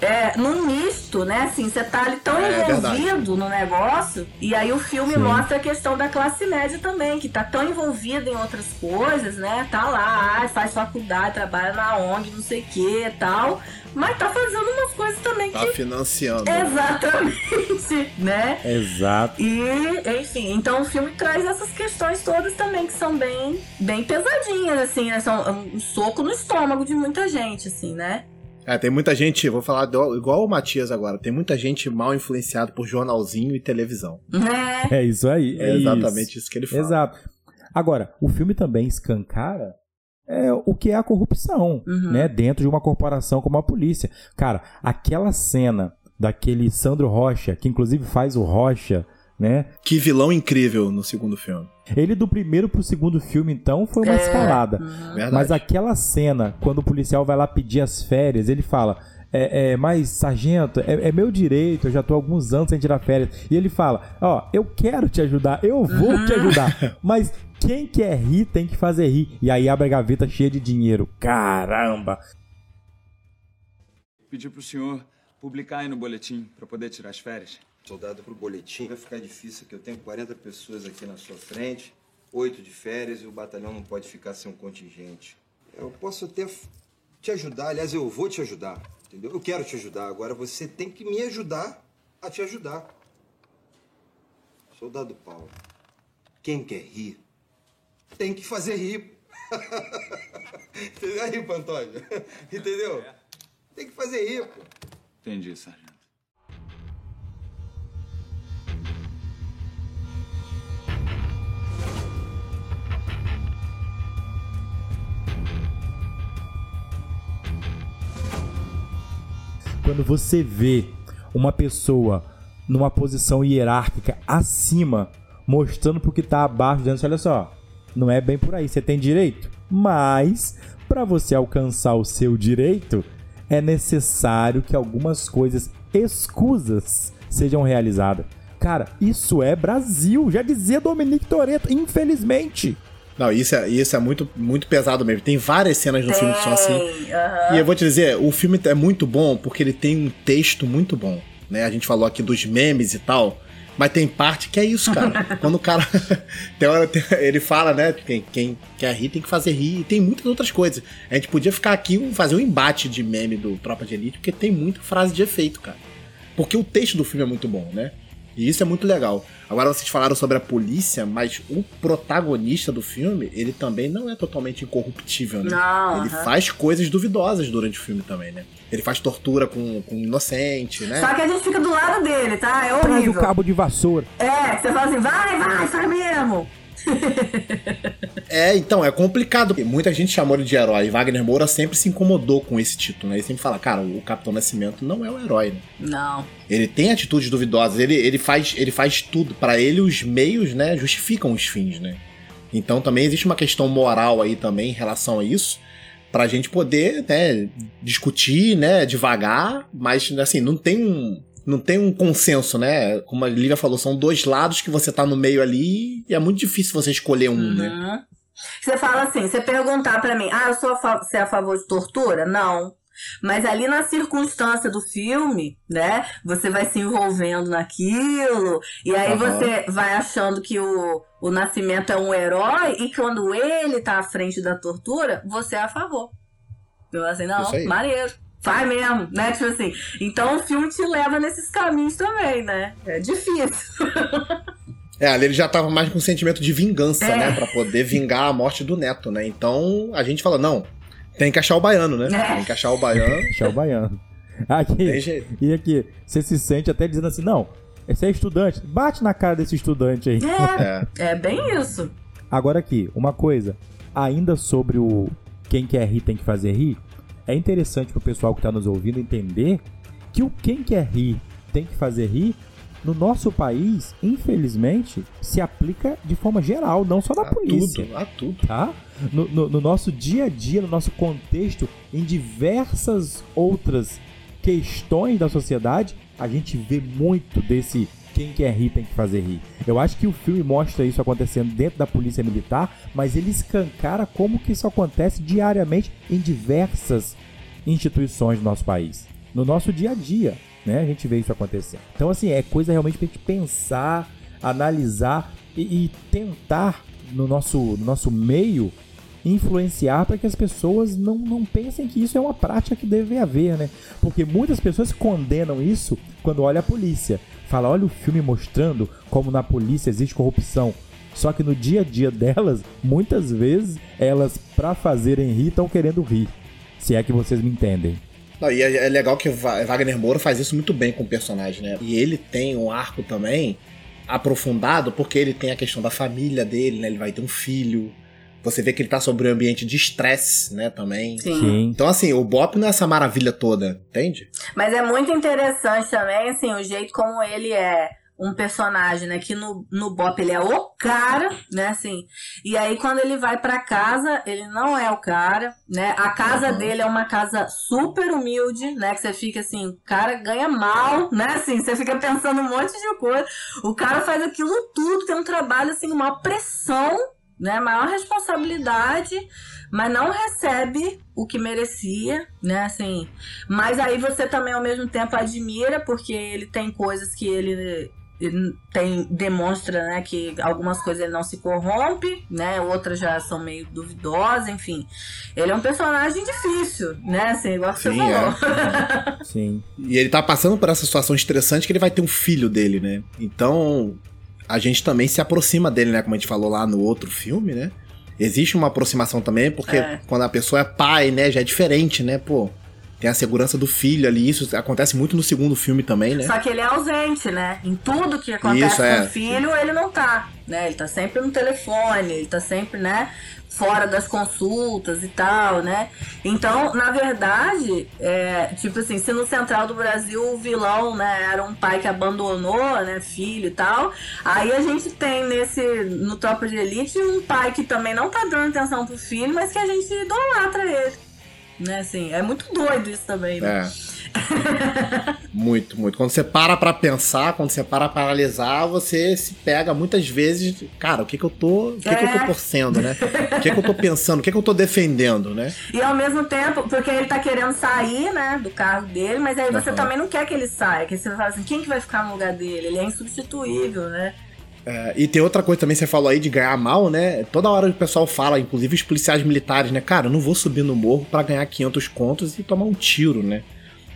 é, num misto, né? Assim, você tá ali tão
É,
envolvido no negócio. E aí o filme
Sim.
mostra a questão da classe média também, que tá tão envolvida em outras coisas, né? Tá lá, faz faculdade, trabalha na ONG, não sei o que e tal. Mas tá fazendo umas coisas também
Tá
que.
financiando.
Exatamente, né?
exato.
E, enfim, então o filme traz essas questões todas também que são bem, bem pesadinhas, assim, né? São um soco no estômago de muita gente, assim, né?
É, tem muita gente, vou falar do- igual o Matias agora, tem muita gente mal influenciada por jornalzinho e televisão.
É.
É isso aí.
É,
É
exatamente isso. que ele fala.
Exato. Agora, o filme também escancara é, o que é a corrupção,
Uhum.
né? Dentro de uma corporação como a polícia. Cara, aquela cena daquele Sandro Rocha, que inclusive faz o Rocha, né?
Que vilão incrível no segundo filme.
Ele do primeiro pro segundo filme, então, foi uma
É.
escalada.
Verdade.
Mas aquela cena, quando o policial vai lá pedir as férias, ele fala. É, é, mas, sargento, é, é meu direito, eu já tô há alguns anos sem tirar férias. E ele fala: Ó, eu quero te ajudar, eu vou te ajudar, mas quem quer rir tem que fazer rir. E aí abre a gaveta cheia de dinheiro. Caramba!
Pedir pro senhor publicar aí no boletim pra poder tirar as férias.
Soldado pro boletim vai ficar difícil, que eu tenho 40 pessoas aqui na sua frente, oito de férias e o batalhão não pode ficar sem um contingente. Eu posso até te ajudar, aliás, eu vou te ajudar, entendeu? Eu quero te ajudar, agora você tem que me ajudar a te ajudar. Soldado Paulo, quem quer rir, tem que fazer rir. Aí, Pantônio. Entendeu? É. Tem que fazer rir, pô.
Entendi, sargento.
Quando você vê uma pessoa numa posição hierárquica acima, mostrando pro que tá abaixo, dizendo assim, olha só, não é bem por aí, você tem direito, mas para você alcançar o seu direito, é necessário que algumas coisas escusas sejam realizadas. Cara, isso é Brasil, já dizia Dominique Toretto, infelizmente.
Não, isso é, isso é muito, muito pesado mesmo. Tem várias cenas no
Tem,
filme que são assim. E eu vou te dizer, o filme é muito bom porque ele tem um texto muito bom. Né? A gente falou aqui dos memes e tal. Mas tem parte que é isso, cara. Quando o cara. tem hora, ele fala, né? Quem, quem quer rir tem que fazer rir. E tem muitas outras coisas. A gente podia ficar aqui fazer um embate de meme do Tropa de Elite, porque tem muita frase de efeito, cara. Porque o texto do filme é muito bom, né? E isso é muito legal. Agora vocês falaram sobre a polícia, mas o protagonista do filme, ele também não é totalmente incorruptível, né?
Não,
ele faz coisas duvidosas durante o filme também, né? Ele faz tortura com, com inocente, né?
Só que a gente fica do lado dele, tá? É
Traz o
horrível.
cabo de vassoura.
É, você fala assim, vai, vai, faz mesmo.
É, então, é complicado. Muita gente chamou ele de herói. Wagner Moura sempre se incomodou com esse título, né? Ele sempre fala, cara, o Capitão Nascimento não é o herói, né?
Não.
Ele tem atitudes duvidosas, ele, ele, faz, ele faz tudo. Pra ele, os meios, né, justificam os fins, né? Então também existe uma questão moral aí também em relação a isso. Pra gente poder, né, discutir, né, devagar, mas assim, não tem um. Não tem um consenso, né? Como a Lívia falou, são dois lados que você tá no meio ali e é muito difícil você escolher um, né?
Uhum. Você fala assim, você perguntar pra mim, ah, eu sou a você é a favor de tortura? Não. Mas ali na circunstância do filme, né, você vai se envolvendo naquilo, e aí
Aham.
você vai achando que o, o Nascimento é um herói, e quando ele tá à frente da tortura, você é a favor. Eu assim, não, maneiro. Faz mesmo, né? Tipo assim. Então o filme te leva nesses caminhos também, né? É difícil.
É, ali ele já tava mais com um sentimento de vingança,
É.
né? Pra poder vingar a morte do neto, né? Então a gente fala, não, tem que achar o baiano, né?
É.
Tem que achar o baiano.
Deixar o baiano. Aqui,
Tem jeito.
e aqui, você se sente até dizendo assim, não, esse é estudante, bate na cara desse estudante aí.
É, é bem isso.
Agora aqui, uma coisa, ainda sobre o quem quer rir tem que fazer rir, é interessante pro pessoal que tá nos ouvindo entender que o quem quer rir tem que fazer rir, no nosso país, infelizmente, se aplica de forma geral, não só na
A
polícia
tudo, a tudo.
tá? No, no- no nosso dia a dia, no nosso contexto, em diversas outras questões da sociedade, a gente vê muito desse quem quer rir tem que fazer rir. Eu acho que o filme mostra isso acontecendo dentro da polícia militar, mas ele escancara como que isso acontece diariamente em diversas instituições do nosso país. No nosso dia a dia, né? A gente vê isso acontecer. Então, assim, é coisa realmente pra gente pensar, analisar e, e tentar, no nosso, no nosso meio, influenciar para que as pessoas não, não pensem que isso é uma prática que deve haver, né? Porque muitas pessoas condenam isso quando olha a polícia. Fala, olha o filme mostrando como na polícia existe corrupção. Só que no dia a dia delas, muitas vezes, elas, pra fazerem rir, estão querendo rir. Se é que vocês me entendem.
Não, e é, é legal que Wagner Moura faz isso muito bem com o personagem, né? E ele tem um arco também aprofundado, porque ele tem a questão da família dele, né? Ele vai ter um filho. Você vê que ele tá sobre um ambiente de estresse, né, também.
Sim.
Sim.
Então, assim, o Bop não é essa maravilha toda, entende?
Mas é muito interessante também, assim, o jeito como ele é um personagem, né? Que no, no Bop ele é o cara, né? Assim. E aí, quando ele vai pra casa, ele não é o cara, né? A casa
Uhum.
dele é uma casa super humilde, né? Que você fica assim, o cara ganha mal, né? Assim, você fica pensando um monte de coisa. O cara faz aquilo tudo, tem um trabalho, assim, uma pressão, né? Maior responsabilidade mas não recebe o que merecia, né? Assim, mas aí você também ao mesmo tempo admira porque ele tem coisas que ele, ele tem demonstra, né, que algumas coisas ele não se corrompe, né? Outras já são meio duvidosas, enfim. Ele é um personagem difícil, né? Assim, igual que você
Sim,
falou.
Sim.
E ele tá passando por essa situação estressante que ele vai ter um filho dele, né? Então, a gente também se aproxima dele, né? Como a gente falou lá no outro filme, né? Existe uma aproximação também, porque
É.
quando a pessoa é pai, né? Já é diferente, né? Pô, tem a segurança do filho ali. Isso acontece muito no segundo filme também, né?
Só que ele é ausente, né? Em tudo que acontece
Isso,
com
é.
o filho, ele não tá, né? Ele tá sempre no telefone, ele tá sempre, né? Fora das consultas e tal, né? Então, na verdade, é, tipo assim, se no Central do Brasil o vilão, né, era um pai que abandonou, né, filho e tal, aí a gente tem nesse, no Tropa de Elite, um pai que também não tá dando atenção pro filho, mas que a gente idolatra ele. Né, assim, é muito doido isso também, né?
É. muito, muito. Quando você para pra pensar, quando você para pra analisar, você se pega muitas vezes, cara, o que que eu tô, o que que eu tô
É.
torcendo, né? O que que eu tô pensando, o que que eu tô defendendo, né?
E ao mesmo tempo, porque ele tá querendo sair, né, do carro dele, mas aí você
Aham.
também não quer que ele saia, que você vai falar assim, quem que vai ficar no lugar dele? Ele é insubstituível, né?
É, e tem outra coisa também, você falou aí de ganhar mal, né? Toda hora o pessoal fala, inclusive os policiais militares, né? Cara, eu não vou subir no morro pra ganhar 500 contos e tomar um tiro, né?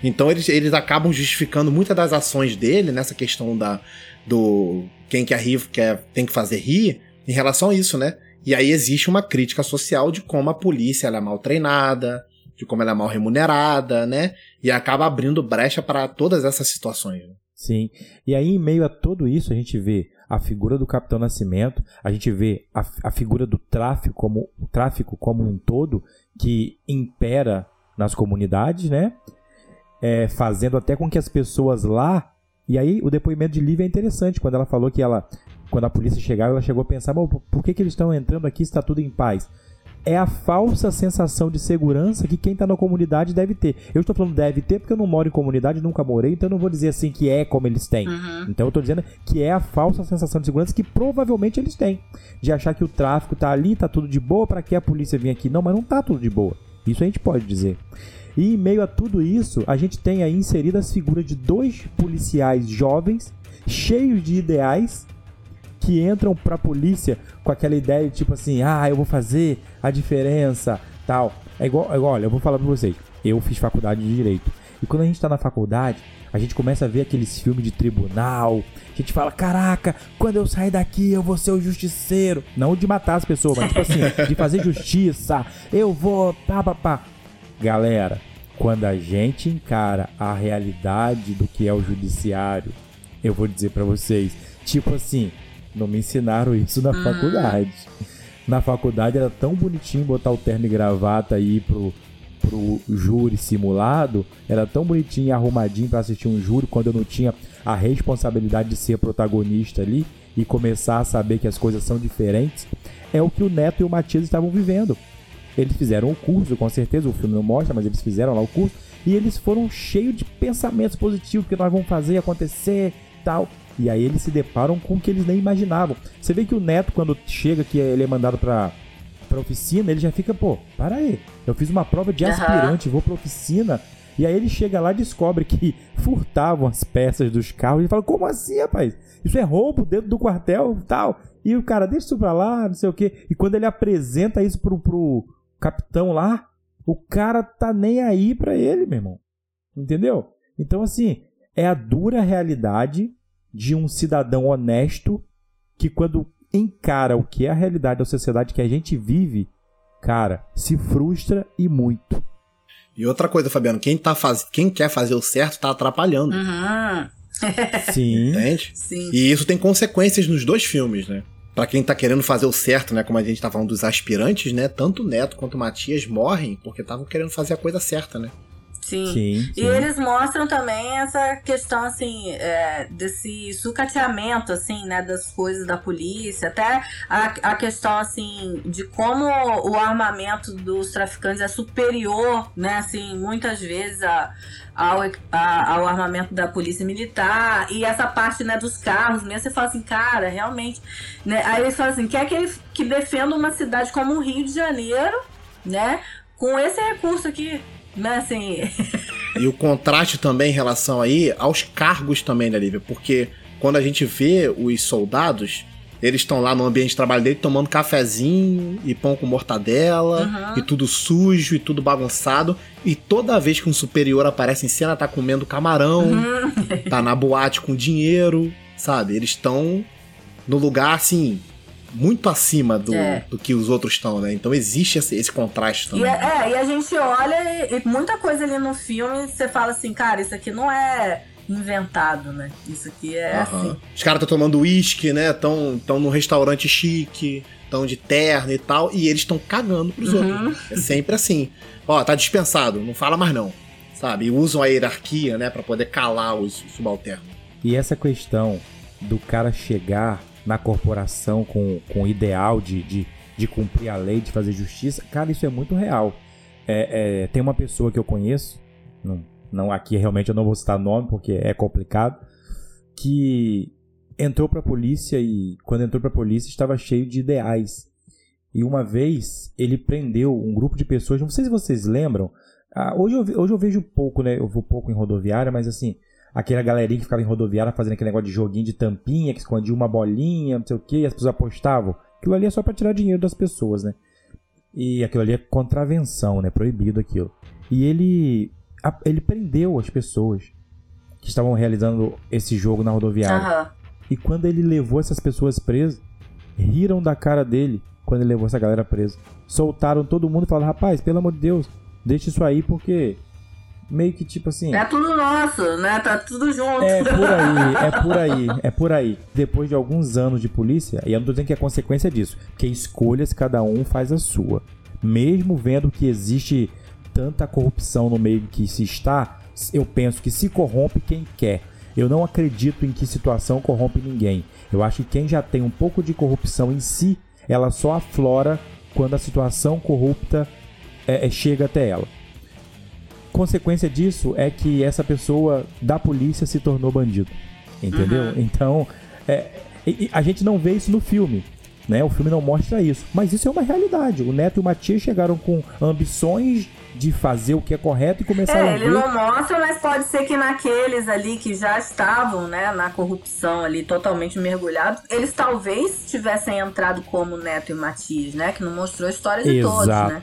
Então eles, eles acabam justificando muitas das ações dele nessa questão da do quem quer rir quer, tem que fazer rir em relação a isso, né? E aí existe uma crítica social de como a polícia ela é mal treinada, de como ela é mal remunerada, né? E acaba abrindo brecha para todas essas situações. né?
Sim. E aí, em meio a tudo isso, a gente vê a figura do Capitão Nascimento, a gente vê a, a figura do tráfico como, tráfico como um todo que impera nas comunidades, né? É, fazendo até com que as pessoas lá. E aí, o depoimento de Lívia é interessante, quando ela falou que ela. Quando a polícia chegava, ela chegou a pensar: "Mas por que, que eles estão entrando aqui se está tudo em paz? é a falsa sensação de segurança que quem está na comunidade deve ter. Eu estou falando deve ter porque eu não moro em comunidade, nunca morei, então eu não vou dizer assim que é como eles têm. Então eu estou dizendo que é a falsa sensação de segurança que provavelmente eles têm. De achar que o tráfico tá ali, tá tudo de boa, para que a polícia vir aqui? Não, mas não tá tudo de boa. Isso a gente pode dizer. E em meio a tudo isso, a gente tem aí inseridas as figuras de dois policiais jovens, cheios de ideais, que entram pra polícia com aquela ideia de tipo assim, ah, eu vou fazer a diferença, tal. É igual, é igual olha, eu vou falar pra vocês. Eu fiz faculdade de direito. E quando a gente tá na faculdade, a gente começa a ver aqueles filmes de tribunal. A gente fala, caraca, quando eu sair daqui eu vou ser o justiceiro. Não de matar as pessoas, mas tipo assim, de fazer justiça. Eu vou, pá, pá, pá. Galera, quando a gente encara a realidade do que é o judiciário, eu vou dizer pra vocês, tipo assim, não me ensinaram isso na faculdade. Na faculdade era tão bonitinho botar o terno e gravata aí pro, pro júri simulado, era tão bonitinho e arrumadinho pra assistir um júri quando eu não tinha a responsabilidade de ser protagonista ali e começar a saber que as coisas são diferentes. É o que o Neto e o Matias estavam vivendo. Eles fizeram o curso, com certeza, o filme não mostra, mas eles fizeram lá o curso. E eles foram cheios de pensamentos positivos, que nós vamos fazer acontecer tal. E aí eles se deparam com o que eles nem imaginavam. Você vê que o Neto, quando chega, que ele é mandado pra, pra oficina, ele já fica, pô, para aí. Eu fiz uma prova de aspirante, vou pra oficina. E aí ele chega lá e descobre que furtavam as peças dos carros. E fala, como assim, rapaz? Isso é roubo dentro do quartel tal. E o cara, deixa isso pra lá, não sei o quê. E quando ele apresenta isso pro, pro capitão lá, o cara tá nem aí pra ele, meu irmão. Entendeu? Então, assim, é a dura realidade de um cidadão honesto que, quando encara o que é a realidade da sociedade que a gente vive, cara, se frustra e muito.
E outra coisa, Fabiano, quem, tá faz... quem quer fazer o certo tá atrapalhando,
Uhum.
Sim.
entende?
Sim.
E isso tem consequências nos dois filmes, né? Pra quem tá querendo fazer o certo, né? Como a gente tá falando dos aspirantes, né? Tanto o Neto quanto o Matias morrem porque estavam querendo fazer a coisa certa, né?
Sim.
Sim,
E
sim.
eles mostram também essa questão, assim, é, desse sucateamento, assim, né, das coisas da polícia, até a, a questão, assim, de como o armamento dos traficantes é superior, né, assim, muitas vezes a, ao, a- ao armamento da polícia militar, e essa parte, né, dos carros mesmo, você fala assim, cara, realmente, né, aí eles falam assim, quer que ele que defenda uma cidade como o Rio de Janeiro, né, com esse recurso aqui, né, assim...
E o contraste também em relação aí aos cargos também, né, Lívia? Porque quando a gente vê os soldados, eles estão lá no ambiente de trabalho dele tomando cafezinho e pão com mortadela
Uhum.
e tudo sujo e tudo bagunçado. E toda vez que um superior aparece em cena, tá comendo camarão,
Uhum.
tá na boate com dinheiro, sabe? Eles estão no lugar assim, muito acima do,
É.
do que os outros estão, né? Então existe esse, esse contraste
E,
também. né?
é, e a gente olha e, e muita coisa ali no filme, você fala assim, cara, isso aqui não é inventado, né? Isso aqui é
Aham.
assim.
Os caras estão tomando uísque, né? Estão tão num restaurante chique, estão de terno e tal, e eles estão cagando pros
Uhum.
outros. É sempre assim. Ó, tá dispensado, não fala mais não. Sabe? E usam a hierarquia, né, Pra poder calar os subalternos.
E essa questão do cara chegar na corporação com, com o ideal de, de, de cumprir a lei, de fazer justiça, cara, isso é muito real. É, é, tem uma pessoa que eu conheço, não, não aqui realmente eu não vou citar nome porque é complicado, que entrou pra polícia e quando entrou pra polícia estava cheio de ideais. E uma vez ele prendeu um grupo de pessoas, não sei se vocês lembram, ah, hoje, eu, hoje eu vejo pouco, né? Eu vou pouco em rodoviária, mas assim, aquela galerinha que ficava em rodoviária fazendo aquele negócio de joguinho de tampinha, que escondia uma bolinha, não sei o que, e as pessoas apostavam. Aquilo ali é só pra tirar dinheiro das pessoas, né? E aquilo ali é contravenção, né? Proibido aquilo. E ele, ele prendeu as pessoas que estavam realizando esse jogo na rodoviária.
Aham.
E quando ele levou essas pessoas presas, riram da cara dele quando ele levou essa galera presa. Soltaram todo mundo e falaram: rapaz, pelo amor de Deus, deixa isso aí porque. Meio que tipo assim.
É tudo nosso, né? Tá tudo junto.
É por aí, é por aí, é por aí. Depois de alguns anos de polícia, e eu não tô dizendo que é consequência disso, porque escolhas cada um faz a sua. Mesmo vendo que existe tanta corrupção no meio que se está, eu penso que se corrompe quem quer. Eu não acredito em que situação corrompe ninguém. Eu acho que quem já tem um pouco de corrupção em si, ela só aflora quando a situação corrupta é, é, chega até ela. Consequência disso é que essa pessoa da polícia se tornou bandido. Entendeu? Então, é, a gente não vê isso no filme. Né? O filme não mostra isso. Mas isso é uma realidade. O Neto e o Matias chegaram com ambições de fazer o que é correto e começaram
É,
a
ele
ver.
não mostra, mas pode ser que naqueles ali que já estavam, né, na corrupção ali, totalmente mergulhados, eles talvez tivessem entrado como Neto e Matias, né, que não mostrou a história de todos,
Exato.
né.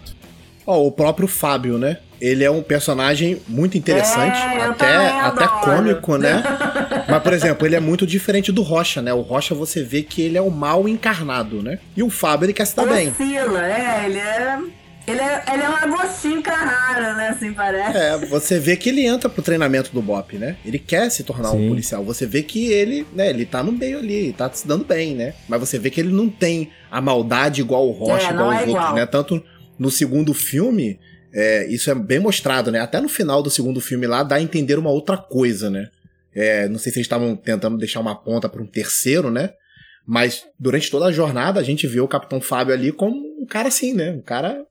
Ó, o próprio Fábio, né? Ele é um personagem muito interessante,
É,
até, até cômico, né? Mas, por exemplo, ele é muito diferente do Rocha, né? O Rocha você vê que ele é o mal encarnado, né? E o Fábio, ele quer se dar bem.
Oscila, é, ele é... Ele é, ele é um Agostinho Carrara, né, assim parece.
É, você vê que ele entra pro treinamento do Bop, né? Ele quer se tornar um
Sim.
policial. Você vê que ele, né, ele tá no meio ali, tá se dando bem, né? Mas você vê que ele não tem a maldade igual o Rocha,
É,
igual os
é
outros,
igual.
né? Tanto no segundo filme, é, isso é bem mostrado, né? Até no final do segundo filme lá, dá a entender uma outra coisa, né? É, não sei se eles estavam tentando deixar uma ponta para um terceiro, né? Mas durante toda a jornada a gente vê o Capitão Fábio ali como um cara assim, né? Um cara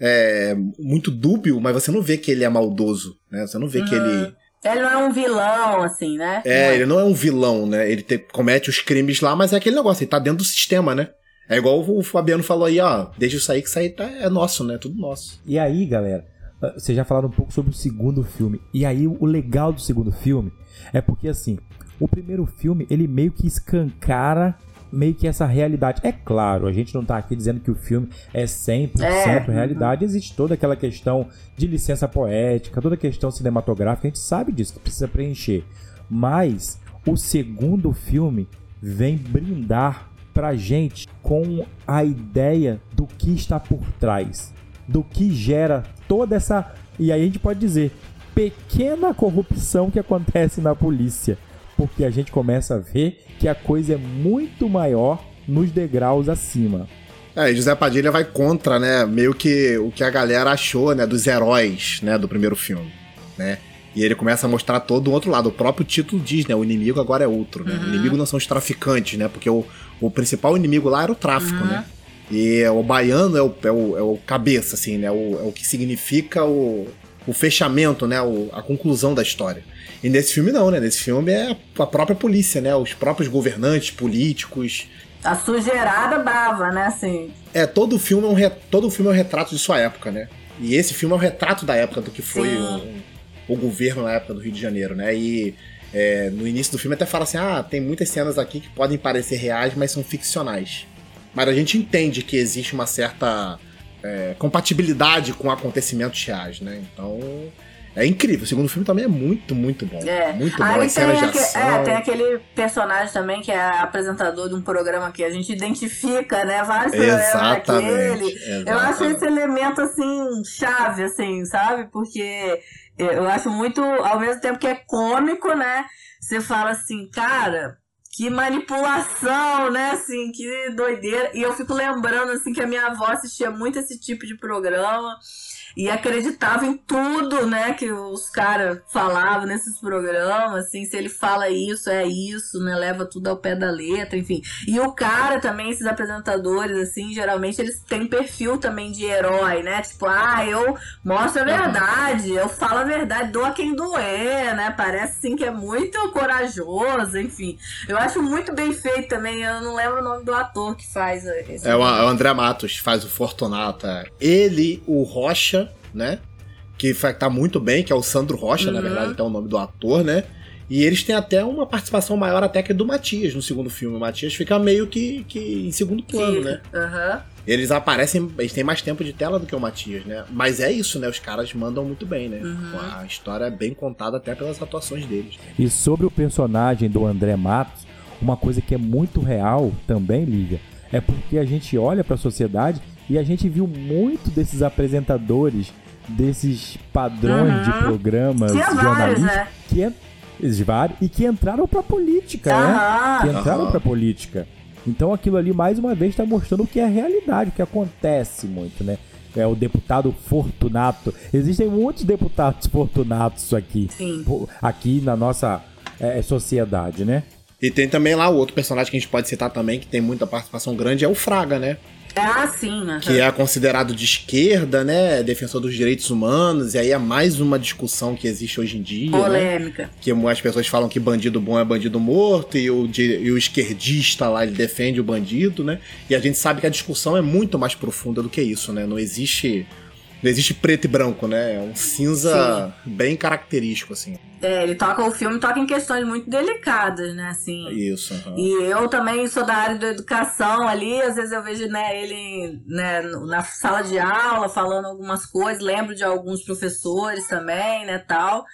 é, muito dúbio, mas você não vê que ele é maldoso, né? Você não vê que
Uhum.
ele.
Ele não é um vilão, assim, né?
É,
Não
ele não é um vilão, né? Ele te- comete os crimes lá, mas é aquele negócio, ele tá dentro do sistema, né? É igual o Fabiano falou aí, ó, deixa isso aí que aí tá, é nosso, né? Tudo nosso.
E aí, galera, ah, vocês já falaram um pouco sobre o segundo filme. E aí, o legal do segundo filme é porque, assim, o primeiro filme, ele meio que escancara meio que essa realidade. É claro, a gente não tá aqui dizendo que o filme é 100%
É.
realidade. Existe toda aquela questão de licença poética, toda a questão cinematográfica, a gente sabe disso, que precisa preencher. Mas o segundo filme vem brindar pra gente com a ideia do que está por trás, do que gera toda essa, e aí a gente pode dizer, pequena corrupção que acontece na polícia, porque a gente começa a ver que a coisa é muito maior nos degraus acima.
É, e José Padilha vai contra, né, meio que o que a galera achou, né, dos heróis, né, do primeiro filme, né? E ele começa a mostrar todo o outro lado. O próprio título diz, né, o inimigo agora é outro, né? O inimigo não são os traficantes, né? Porque o, o principal inimigo lá era o tráfico, né? E o baiano é o, é o, é o cabeça, assim, né? O, é o que significa o, o fechamento, né? O, a conclusão da história. E nesse filme não, né? Nesse filme é a própria polícia, né? Os próprios governantes, políticos,
A sujeirada brava, né, assim.
é, todo filme é um, re- todo filme é um retrato de sua época, né? E esse filme é um retrato da época do que foi o, o governo na época do Rio de Janeiro, né? E é, no início do filme até fala assim: ah, tem muitas cenas aqui que podem parecer reais, mas são ficcionais. Mas a gente entende que existe uma certa é, compatibilidade com acontecimentos reais, né? Então É incrível. O segundo filme também é muito, muito bom.
É.
Muito bom.
Aí
As cenas de
tem, aque-
ação.
é, tem aquele personagem também que é apresentador de um programa que a gente identifica, né? Vários programas
Exatamente.
Eu acho
exatamente.
esse elemento, assim, chave, assim, sabe? Porque eu acho muito, ao mesmo tempo que é cômico, né? Você fala assim, cara, que manipulação, né? Assim, que doideira. E eu fico lembrando, assim, que a minha avó assistia muito esse tipo de programa e acreditava em tudo, né, que os caras falavam nesses programas, assim, se ele fala isso, é isso, né, leva tudo ao pé da letra, enfim. E o cara também, esses apresentadores, assim, geralmente eles têm perfil também de herói, né, tipo, ah, eu mostro a verdade, eu falo a verdade, dou a quem doer, né, parece, assim, que é muito corajoso, enfim. Eu acho muito bem feito também, eu não lembro o nome do ator que faz esse
É o, é o André Matos, faz o Fortunato. é. Ele, o Rocha, né? Que tá muito bem, que é o Sandro Rocha, na
Uhum.
verdade, até o nome do ator, né? E eles têm até uma participação maior até que do Matias no segundo filme. O Matias fica meio que, que em segundo plano, né?
Aham.
Eles aparecem, eles têm mais tempo de tela do que o Matias, né? Mas é isso, né? Os caras mandam muito bem, né?
Uhum.
A história é bem contada até pelas atuações deles.
E sobre o personagem do André Matos, uma coisa que é muito real também, Lívia, é porque a gente olha para a sociedade e a gente viu muito desses apresentadores, desses padrões
Uhum.
de programas
Tinha vários,
jornalísticos
né?
que esses vários, e que entraram pra política, né?
Aham.
Que entraram
Aham.
pra política. Então aquilo ali mais uma vez está mostrando o que é a realidade, o que acontece muito, né? É o deputado Fortunato. Existem muitos deputados Fortunatos aqui,
Sim.
aqui na nossa é, sociedade, né?
E tem também lá o outro personagem que a gente pode citar também, que tem muita participação grande, é o Fraga, né?
Ah, sim. aham.
que é considerado de esquerda, né? Defensor dos direitos humanos, e aí é mais uma discussão que existe hoje em dia, né?
Polêmica.
Que as pessoas falam que bandido bom é bandido morto, e o, di- e o esquerdista lá, ele defende o bandido, né? E a gente sabe que a discussão é muito mais profunda do que isso, né? Não existe. Não existe preto e branco, né? É um cinza bem característico, assim.
É, ele toca o filme, toca em questões muito delicadas, né? Assim.
Isso. aham.
E eu também sou da área da educação ali, às vezes eu vejo né, ele né, na sala de aula falando algumas coisas, lembro de alguns professores também, né, tal.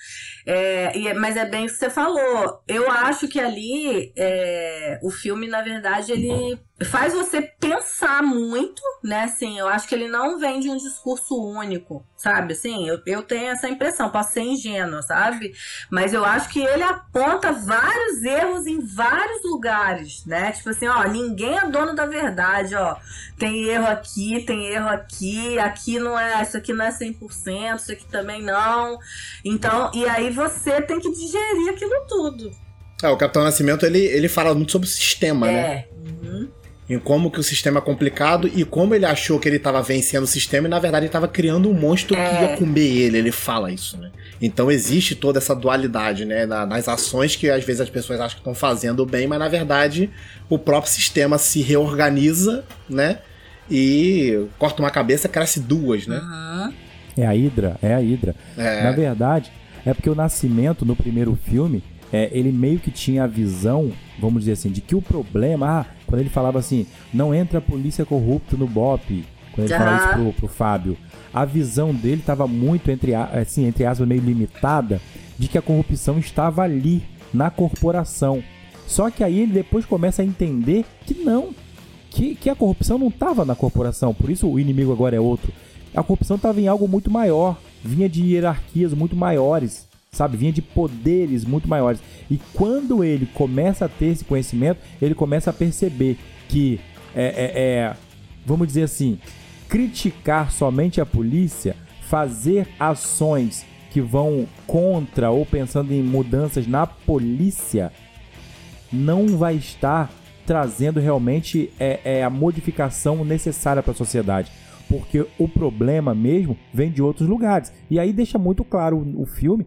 É, e é- mas é bem o que você falou. Eu acho que ali é, o filme, na verdade, ele faz você pensar muito, né? Assim, eu acho que ele não vem de um discurso único, sabe? Assim, eu, eu tenho essa impressão, posso ser ingênua, sabe? Mas eu acho que ele aponta vários erros em vários lugares, né? Tipo assim, ó, ninguém é dono da verdade, ó. Tem erro aqui, tem erro aqui, aqui não é, isso aqui não é 100%, isso aqui também não. Então, e aí você tem que digerir aquilo tudo.
É, o Capitão Nascimento, ele, ele fala muito sobre o sistema, né?
É. Uhum.
Em como que o sistema é complicado e como ele achou que ele estava vencendo o sistema e na verdade ele estava criando um monstro que
É.
ia comer ele, ele fala isso, né? Então existe toda essa dualidade, né, na- nas ações que às vezes as pessoas acham que estão fazendo bem, mas na verdade o próprio sistema se reorganiza, né? E corta uma cabeça, cresce duas, né?
Uhum.
É a Hydra, é a Hydra.
É.
Na verdade, é porque o Nascimento, no primeiro filme, é, ele meio que tinha a visão, vamos dizer assim, de que o problema. Ah, quando ele falava assim, não entra polícia corrupta no BOP. Quando ele
Aham.
falava isso pro, pro Fábio. A visão dele estava muito, entre, assim, entre aspas, meio limitada, de que a corrupção estava ali, na corporação. Só que aí ele depois começa a entender que não. Que, que a corrupção não estava na corporação. Por isso o inimigo agora é outro. A corrupção estava em algo muito maior. Vinha de hierarquias muito maiores. Sabe? Vinha de poderes muito maiores. E quando ele começa a ter esse conhecimento, ele começa a perceber que é, é- é, vamos dizer assim, criticar somente a polícia, fazer ações que vão contra ou pensando em mudanças na polícia, não vai estar trazendo realmente é, é, a modificação necessária para a sociedade. Porque o problema mesmo vem de outros lugares. E aí deixa muito claro o, o filme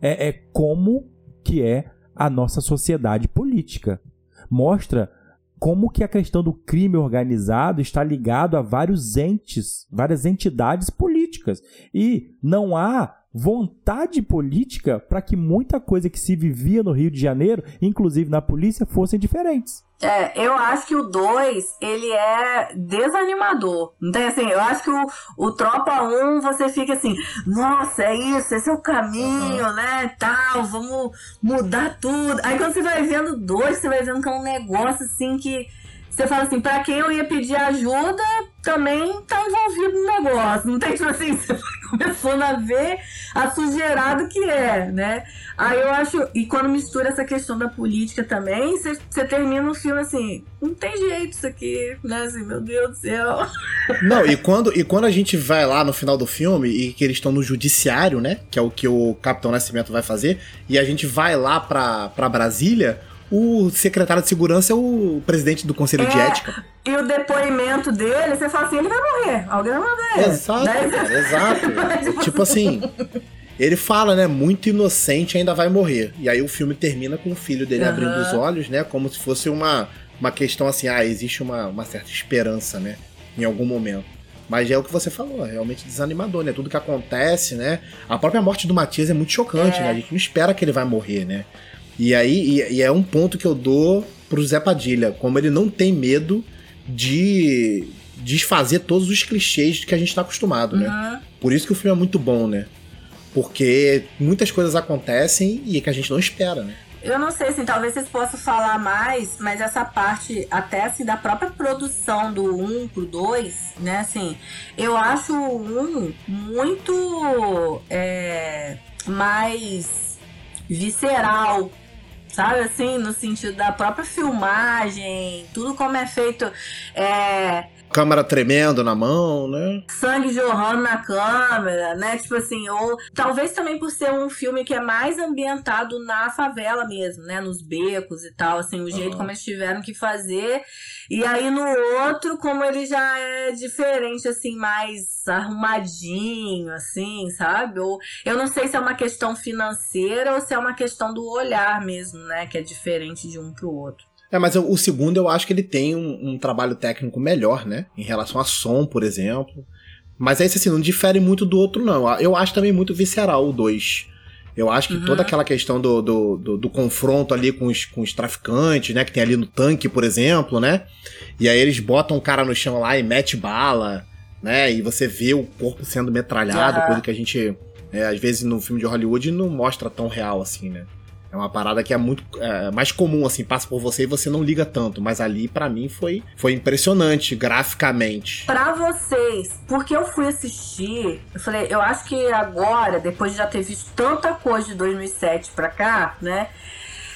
é, é como que é a nossa sociedade política. Mostra como que a questão do crime organizado está ligado a vários entes, várias entidades políticas. E não há vontade política para que muita coisa que se vivia no Rio de Janeiro, inclusive na polícia, fossem diferentes.
É, eu acho que o 2, ele é desanimador. Não tem assim, eu acho que o, o Tropa 1, um, você fica assim, nossa, é isso, esse é o caminho, uhum. né, tal, vamos mudar tudo. Aí quando você vai vendo dois, você vai vendo que é um negócio assim que você fala assim, pra quem eu ia pedir ajuda, também tá envolvido no negócio. Não tem tipo assim, você começando a ver a sujeirada que é, né? Aí eu acho, e quando mistura essa questão da política também, você, você termina um filme assim, não tem jeito isso aqui, né? Assim, meu Deus do céu.
Não, e quando, e quando a gente vai lá no final do filme e que eles estão no judiciário, né? Que é o que o Capitão Nascimento vai fazer, e a gente vai lá pra, pra Brasília o secretário de segurança é o presidente do conselho é, de ética.
E o depoimento dele, você fala assim, ele vai morrer. Alguém vai morrer.
Exato, exato. tipo assim, ele fala, né, muito inocente ainda vai morrer. E aí o filme termina com o filho dele uhum. abrindo os olhos, né, como se fosse uma, uma questão assim, ah, existe uma, uma certa esperança, né, em algum momento. Mas é o que você falou, é realmente desanimador, né? Tudo que acontece, né? A própria morte do Matias é muito chocante, é. né? A gente não espera que ele vai morrer, né? E aí e, e é um ponto que eu dou pro Zé Padilha, como ele não tem medo de desfazer todos os clichês que a gente tá acostumado, né? uhum. Por isso que o filme é muito bom, né? Porque muitas coisas acontecem e que a gente não espera, né?
Eu não sei, assim, talvez vocês possam falar mais, mas essa parte até, assim, da própria produção do 1 pro 2, né, assim, eu acho o 1 muito é, mais visceral, sabe assim, no sentido da própria filmagem, tudo como é feito. É,
câmera tremendo na mão, né?
Sangue jorrando na câmera, né? Tipo assim, ou talvez também por ser um filme que é mais ambientado na favela mesmo, né? Nos becos e tal, assim, o jeito como eles tiveram que fazer. E aí no outro, como ele já é diferente, assim, mais arrumadinho, assim, sabe? Ou eu não sei se é uma questão financeira ou se é uma questão do olhar mesmo, né? Que é diferente de um pro outro.
É, mas o segundo eu acho que ele tem um, um, trabalho técnico melhor, né? Em relação a som, por exemplo. Mas esse, assim, não difere muito do outro, não. Eu acho também muito visceral o 2. Eu acho que uhum. toda aquela questão do, do, do, do, confronto ali com os, com os traficantes, né? Que tem ali no tanque, por exemplo, né? E aí eles botam o cara no chão lá e mete bala, né? E você vê o corpo sendo metralhado, uhum. coisa que a gente, é, às vezes, no filme de Hollywood não mostra tão real assim, né? É uma parada que é muito é, mais comum, assim, passa por você e você não liga tanto. Mas ali, para mim, foi, foi impressionante, graficamente.
Para vocês, porque eu fui assistir, eu falei, eu acho que agora, depois de já ter visto tanta coisa de 2007 pra cá, né?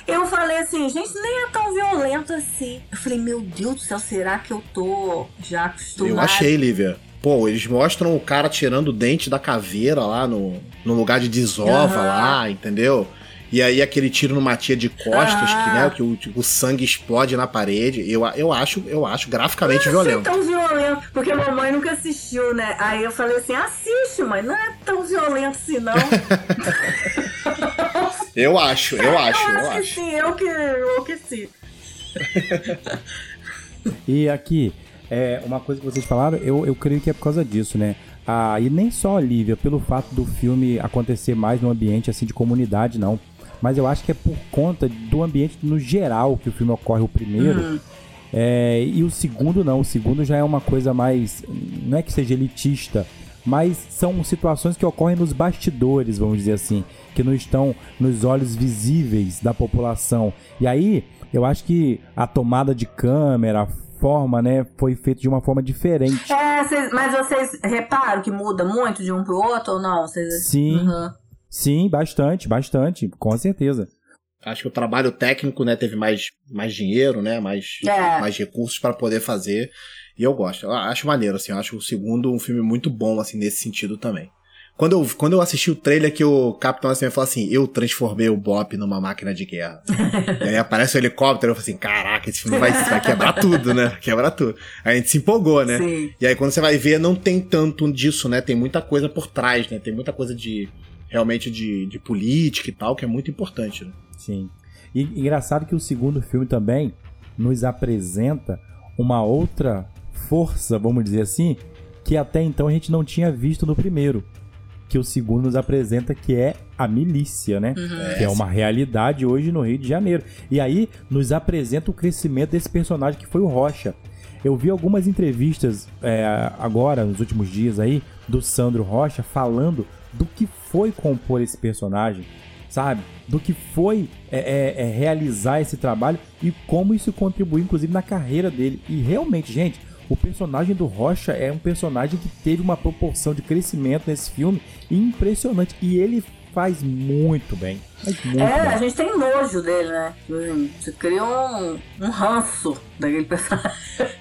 Eu falei assim, gente, nem é tão violento assim. Eu falei, meu Deus do céu, será que eu tô já acostumado?
Eu achei, Lívia. Pô, eles mostram o cara tirando o dente da caveira lá no, no lugar de desova uhum. lá, entendeu? E aí aquele tiro numa tia de costas, ah. que, né, que o, tipo, o, sangue explode na parede. Eu, eu acho, eu acho graficamente não violento.
Não é tão violento, porque a mamãe nunca assistiu, né? Aí eu falei assim, assiste, mãe, não é tão violento assim, não.
eu acho, eu acho,
eu,
eu acho.
Que sim, eu que, eu que sim.
e aqui, é, uma coisa que vocês falaram, eu, eu creio que é por causa disso, né? Ah, e nem só, Lívia, pelo fato do filme acontecer mais no ambiente assim de comunidade, não mas eu acho que é por conta do ambiente no geral que o filme ocorre o primeiro. Uhum. É, e o segundo não, o segundo já é uma coisa mais. Não é que seja elitista, mas são situações que ocorrem nos bastidores, vamos dizer assim, que não estão nos olhos visíveis da população. E aí, eu acho que a tomada de câmera, a forma, né, foi feita de uma forma diferente.
É, cês, mas vocês reparam que muda muito de um pro outro ou não? Cês...
Sim. Uhum. Sim, bastante, bastante, com certeza.
Acho que o trabalho técnico, né, teve mais, mais dinheiro, né, mais, é. mais recursos para poder fazer. E eu gosto, eu acho maneiro, assim, eu acho o segundo um filme muito bom, assim, nesse sentido também. Quando eu, quando eu assisti o trailer que o Capitão assim falou assim, eu transformei o Bop numa máquina de guerra. e aí aparece o helicóptero, eu falei assim, caraca, esse filme vai, vai quebrar tudo, né? Quebrar tudo. Aí a gente se empolgou, né? Sim. E aí quando você vai ver, não tem tanto disso, né? Tem muita coisa por trás, né? Tem muita coisa de realmente de, de política e tal, que é muito importante. Né?
Sim. E engraçado que o segundo filme também nos apresenta uma outra força, vamos dizer assim, que até então a gente não tinha visto no primeiro. que o segundo nos apresenta que é a milícia, né? Que é uma realidade hoje no Rio de Janeiro. E aí nos apresenta o crescimento desse personagem que foi o Rocha. Eu vi algumas entrevistas é, agora, nos últimos dias aí, do Sandro Rocha falando do que foi compor esse personagem, sabe? Do que foi é, é, é, realizar esse trabalho e como isso contribuiu, inclusive, na carreira dele. E realmente, gente, o personagem do Rocha é um personagem que teve uma proporção de crescimento nesse filme impressionante. E ele faz muito bem. Faz muito
É, a
bem.
gente tem nojo dele, né? Você cria um, um ranço daquele personagem.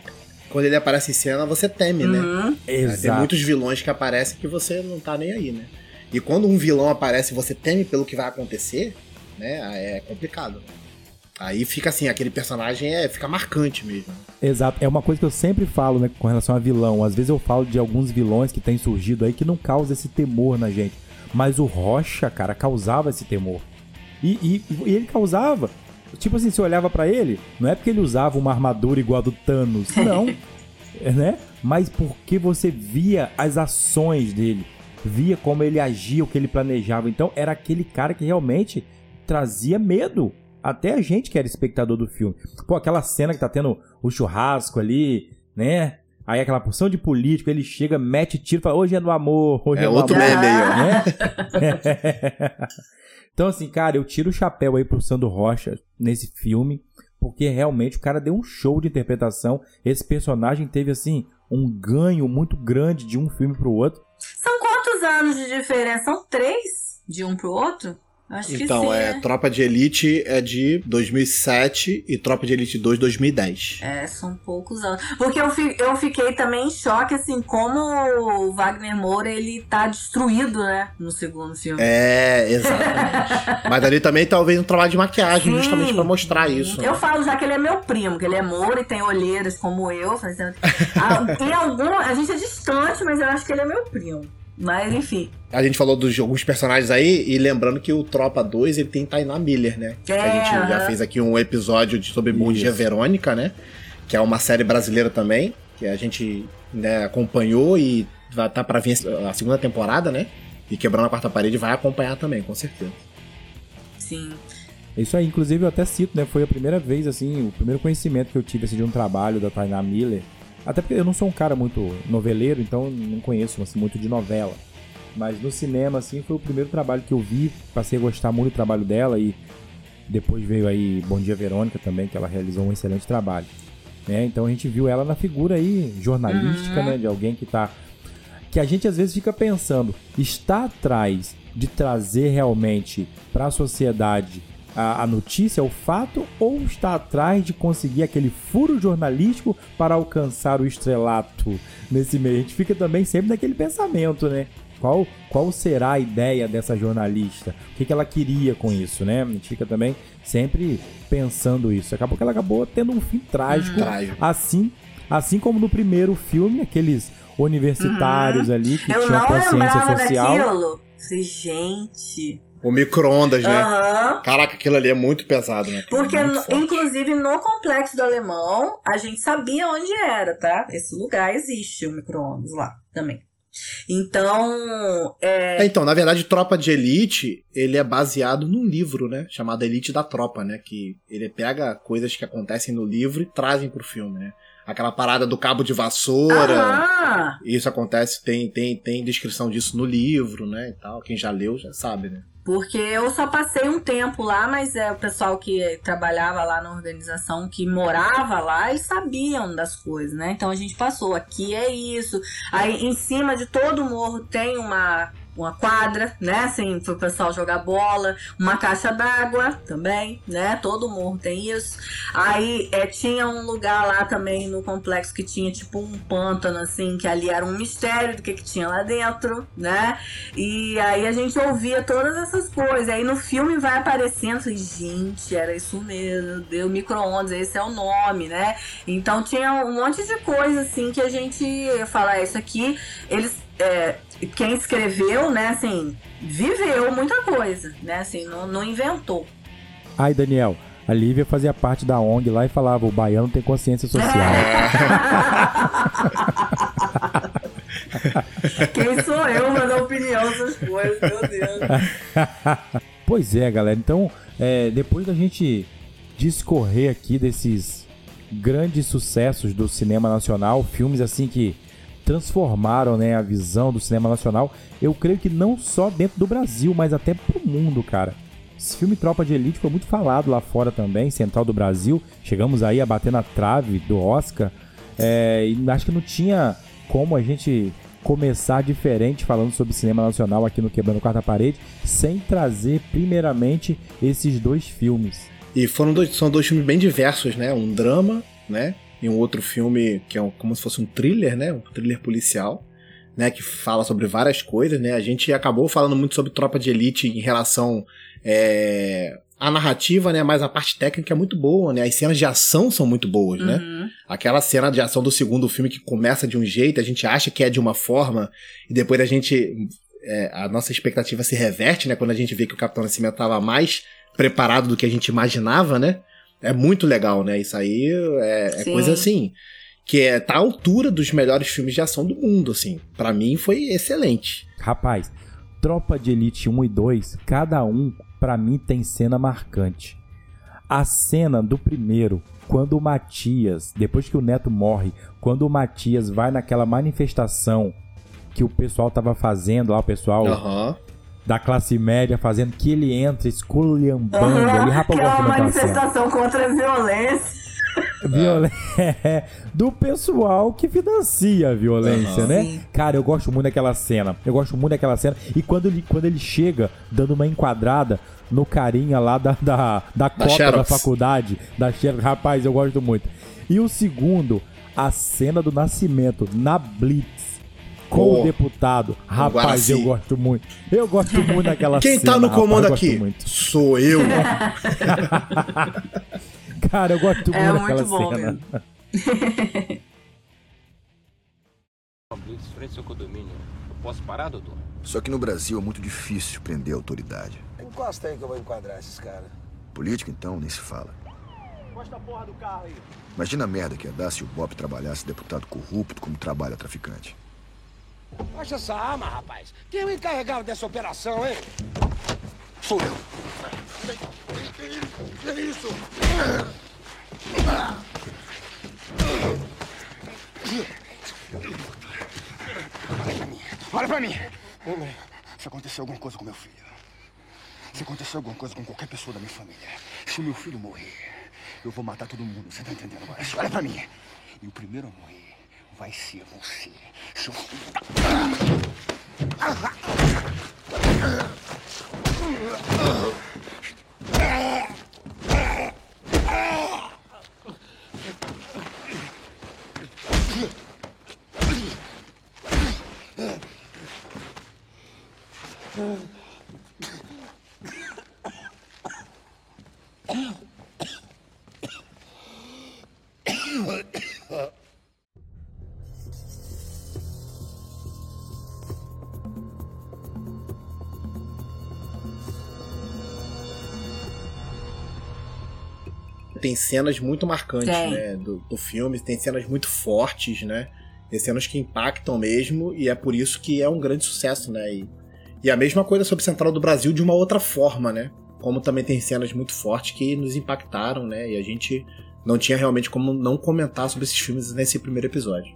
Quando ele aparece em cena, você teme, né?
Uhum.
Tem
Exato.
muitos vilões que aparecem que você não tá nem aí, né? E quando um vilão aparece e você teme pelo que vai acontecer, né? É complicado. Aí fica assim, aquele personagem é, fica marcante mesmo.
Exato. É uma coisa que eu sempre falo, né, com relação a vilão. Às vezes eu falo de alguns vilões que têm surgido aí que não causam esse temor na gente. Mas o Rocha, cara, causava esse temor. E, e- e ele causava. Tipo assim, você olhava pra ele, não é porque ele usava uma armadura igual a do Thanos, não. é, né? Mas porque você via as ações dele, via como ele agia, o que ele planejava. Então era aquele cara que realmente trazia medo. Até a gente que era espectador do filme. Pô, aquela cena que tá tendo o churrasco ali, né? Aí aquela porção de político, ele chega, mete tiro e fala, hoje é do amor, hoje é,
É
do
outro
amor.
meme aí, ó.
né? então, assim, cara, eu tiro o chapéu aí pro Sandro Rocha nesse filme, porque realmente o cara deu um show de interpretação. Esse personagem teve, assim, um ganho muito grande de um filme pro outro.
São quantos anos de diferença? São três de um pro outro? Acho
Então,
sim.
é
né?
Tropa de Elite é de 2007 e Tropa de Elite 2 2010.
É, são poucos anos. Porque eu, fi- eu fiquei também em choque, assim, como o Wagner Moura, ele tá destruído, né, no segundo filme.
É, exatamente. Mas ali também talvez um trabalho de maquiagem,
Sim.
justamente pra mostrar isso. né?
Eu falo já que ele é meu primo, que ele é Moura e tem olheiras como eu. fazendo- Ah, Tem algum. A gente é distante, mas eu acho que ele é meu primo. Mas enfim.
A gente falou dos alguns personagens aí, e lembrando que o Tropa 2 ele tem Tainá Miller, né?
É,
a gente já fez aqui um episódio de- sobre Bom Dia. Verônica, né? Que é uma série brasileira também, que a gente né, acompanhou e vai estar pra vir a segunda temporada, né? E Quebrando a Quarta Parede vai acompanhar também, com certeza.
Sim.
É Isso aí, inclusive eu até cito, né? Foi a primeira vez, assim, o primeiro conhecimento que eu tive assim, de um trabalho da Tainá Miller. Até porque eu não sou um cara muito noveleiro, então não conheço assim, muito de novela. Mas no cinema, assim, foi o primeiro trabalho que eu vi, passei a gostar muito do trabalho dela e depois veio aí Bom Dia Verônica também, que ela realizou um excelente trabalho. Né? Então a gente viu ela na figura aí jornalística, né? De alguém que tá. Que a gente às vezes fica pensando, está atrás de trazer realmente para a sociedade a, a notícia, o fato, ou está atrás de conseguir aquele furo jornalístico para alcançar o estrelato nesse meio? A gente fica também sempre naquele pensamento, né? Qual, qual será a ideia dessa jornalista? O que, que ela queria com isso, né? A gente fica também sempre pensando isso. Acabou que ela acabou tendo um fim trágico,
Trágico.
assim, assim como no primeiro filme, aqueles universitários ali que
Eu
tinham
não
consciência
lembrava
social.
daquilo. Falei, gente.
O micro-ondas, né?
Aham.
Caraca, aquilo ali é muito pesado, né?
Porque, no-
forte.
inclusive, no complexo do alemão, a gente sabia onde era, tá? Esse lugar existe, o micro-ondas lá também. Então, é,
É, então, na verdade, Tropa de Elite, ele é baseado num livro, né? Chamado Elite da Tropa, né? Que ele pega coisas que acontecem no livro e trazem pro filme, né? Aquela parada do cabo de vassoura.
Aham.
Isso acontece, tem, tem, tem descrição disso no livro, né? E tal. Quem já leu já sabe, né?
Porque eu só passei um tempo lá, mas é o pessoal que trabalhava lá na organização, que morava lá, eles sabiam das coisas, né? Então a gente passou, aqui é isso. Aí em cima de todo o morro tem uma, uma quadra, né? Assim, pro pessoal jogar bola, uma caixa d'água também, né? Todo morro tem isso. Aí é, tinha um lugar lá também no complexo que tinha tipo um pântano, assim, que ali era um mistério do que, que tinha lá dentro, né? E aí a gente ouvia todas essas coisas. Aí no filme vai aparecendo, falei, gente, era isso mesmo, deu micro-ondas, esse é o nome, né? Então tinha um monte de coisa assim que a gente fala, "Ah, isso aqui, eles. É, quem escreveu, né, assim, viveu muita coisa, né? Assim, não, não inventou.
Ai, Daniel, a Lívia fazia parte da ONG lá e falava: o baiano tem consciência social.
Quem sou eu pra dar opinião? sobre- coisas, meu Deus.
pois é, galera. Então, é, depois da gente discorrer aqui desses grandes sucessos do cinema nacional, filmes assim que transformaram né, a visão do cinema nacional, eu creio que não só dentro do Brasil, mas até pro mundo, cara. Esse filme Tropa de Elite foi muito falado lá fora também, Central do Brasil. Chegamos aí a bater na trave do Oscar. É, e acho que não tinha como a gente começar diferente falando sobre cinema nacional aqui no Quebrando Quarta Parede, sem trazer primeiramente esses dois filmes.
E foram dois, são dois filmes bem diversos, né? Um drama, né? E um outro filme que é um, como se fosse um thriller, né? Um thriller policial, né? Que fala sobre várias coisas, né? A gente acabou falando muito sobre Tropa de Elite em relação é, a narrativa, né, mas a parte técnica é muito boa, né? As cenas de ação são muito boas, né?
Uhum.
né? Aquela cena de ação do segundo filme que começa de um jeito, a gente acha que é de uma forma, e depois a gente. É, a nossa expectativa se reverte, né? Quando a gente vê que o Capitão Nascimento estava mais preparado do que a gente imaginava, né? É muito legal, né? Isso aí é, é coisa assim. Que é, tá à altura dos melhores filmes de ação do mundo, assim. para mim foi excelente.
Rapaz, Tropa de Elite 1 e 2, cada um para mim tem cena marcante. A cena do primeiro, quando o Matias, depois que o Neto morre, quando o Matias vai naquela manifestação que o pessoal tava fazendo lá, o pessoal
uhum.
Da classe média fazendo, que ele entra esculhambando.
Uhum,
ele rapa
que é uma manifestação contra a violência.
Violência do pessoal que financia a violência, uhum. né? Cara, eu gosto muito daquela cena. Eu gosto muito daquela cena. E quando ele, quando ele chega dando uma enquadrada no carinha lá da, da, da, da da faculdade, da Xerox, rapaz, eu gosto muito. E o segundo, a cena do nascimento na Blitz com oh, o deputado. Rapaz, eu gosto muito. Eu gosto muito daquela
Quem
cena.
Quem tá no comando rapaz, aqui? Sou eu.
Cara, eu gosto muito é daquela muito bom cena.
Blitz frente ao condomínio. Eu posso parar, doutor?
Só que no Brasil é muito difícil prender a autoridade.
Encosta aí que eu vou enquadrar esses caras.
Política, então, nem se fala.
Encosta a porra do carro aí.
Imagina a merda que ia dar se o Bob trabalhasse deputado corrupto como trabalha traficante.
Baixa essa arma, rapaz. Quem é o encarregado dessa operação, hein? Sou eu. Que é isso? Olha pra mim. Olha pra mim. Se acontecer alguma coisa com meu filho, se acontecer alguma coisa com qualquer pessoa da minha família, se o meu filho morrer, eu vou matar todo mundo. Você tá entendendo agora? Olha pra mim. E o primeiro a morrer vai ser você, seu
tem cenas muito marcantes, né? Do, do filme, tem cenas muito fortes, né? Tem cenas que impactam mesmo, e é por isso que é um grande sucesso, né? E, e a mesma coisa sobre Central do Brasil de uma outra forma, né? Como também tem cenas muito fortes que nos impactaram, né? E a gente não tinha realmente como não comentar sobre esses filmes nesse primeiro episódio.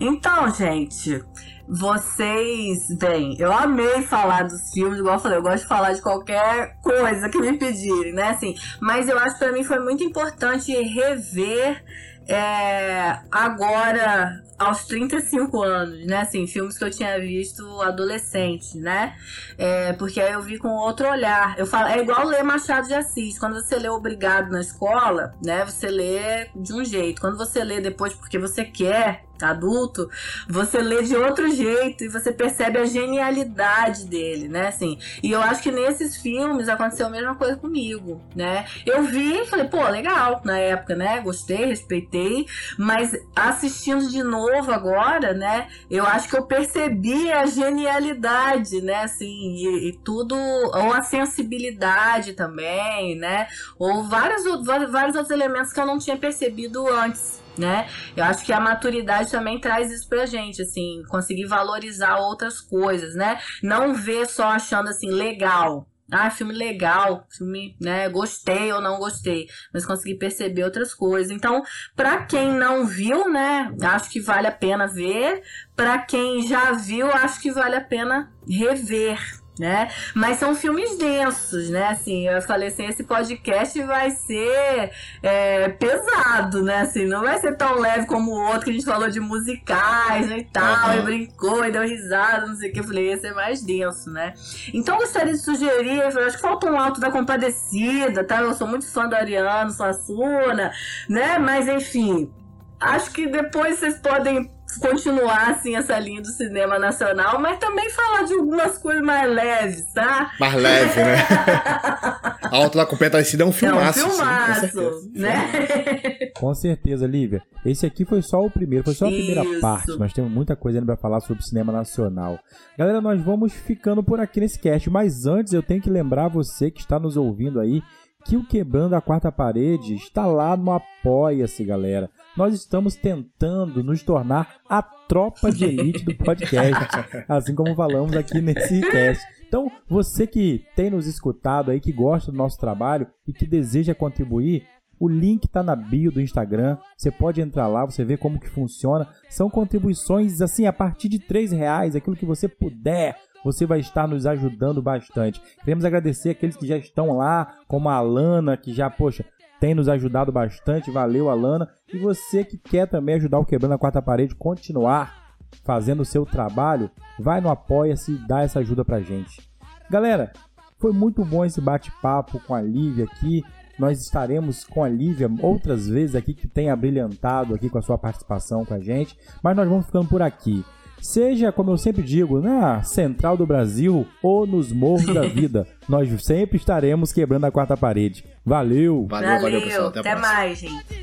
Então, gente, vocês, bem, eu amei falar dos filmes, igual eu falei, eu gosto de falar de qualquer coisa que me pedirem, né? Assim, mas eu acho que pra mim foi muito importante rever é, agora aos 35 anos, né? Assim, filmes que eu tinha visto adolescente, né? É, porque aí eu vi com outro olhar. Eu falo, é igual ler Machado de Assis. Quando você lê Obrigado na escola, né? Você lê de um jeito. Quando você lê depois porque você quer, adulto, você lê de outro jeito e você percebe a genialidade dele, né? Assim, e eu acho que nesses filmes aconteceu a mesma coisa comigo, né? Eu vi e falei, pô, legal na época, né? Gostei, respeitei, mas assistindo de novo agora, né? Eu acho que eu percebi a genialidade, né? Assim, e, e tudo, ou a sensibilidade também, né? Ou vários, vários outros elementos que eu não tinha percebido antes né? Eu acho que a maturidade também traz isso pra gente, assim, conseguir valorizar outras coisas, né? Não ver só achando assim legal, ah, filme legal, filme, né, gostei ou não gostei, mas consegui perceber outras coisas. Então, para quem não viu, né, acho que vale a pena ver. Para quem já viu, acho que vale a pena rever, né? Mas são filmes densos, né? Assim, eu falei assim, esse podcast vai ser é, pesado, né? Assim, não vai ser tão leve como o outro que a gente falou de musicais né, e tal, uhum. e brincou e deu risada, não sei o que. Eu falei, esse é mais denso, né? Então gostaria de sugerir, eu acho que falta um alto da compadecida, tá? Eu sou muito fã do Ariano, Suassuna, né? Mas enfim, acho que depois vocês podem continuar assim essa linha do cinema nacional, mas também falar de algumas coisas mais leves, tá?
Mais leve, né? Alto da Compadecida é um filmaço.
É um filmaço, sim, né?
Com certeza, Lívia. Esse aqui foi só o primeiro, foi só a primeira Isso. parte. Nós temos muita coisa ainda pra falar sobre cinema nacional. Galera, nós vamos ficando por aqui nesse cast, mas antes eu tenho que lembrar você que está nos ouvindo aí que o Quebrando a Quarta Parede está lá no Apoia-se, galera nós estamos tentando nos tornar a tropa de elite do podcast, assim como falamos aqui nesse cast. Então, você que tem nos escutado aí, que gosta do nosso trabalho e que deseja contribuir, o link está na bio do Instagram. Você pode entrar lá, você vê como que funciona. São contribuições assim a partir de três reais, aquilo que você puder. Você vai estar nos ajudando bastante. Queremos agradecer aqueles que já estão lá, como a Alana, que já, poxa, tem nos ajudado bastante. Valeu, Alana. E você que quer também ajudar o Quebrando a Quarta Parede, continuar fazendo o seu trabalho, vai no Apoia-se e dá essa ajuda pra gente. Galera, foi muito bom esse bate-papo com a Lívia aqui. Nós estaremos com a Lívia outras vezes aqui que tem abrilhantado aqui com a sua participação com a gente, mas nós vamos ficando por aqui. Seja, como eu sempre digo, na Central do Brasil ou nos morros da vida, nós sempre estaremos quebrando a quarta parede. Valeu!
Valeu, valeu, valeu pessoal. Até,
até mais, gente.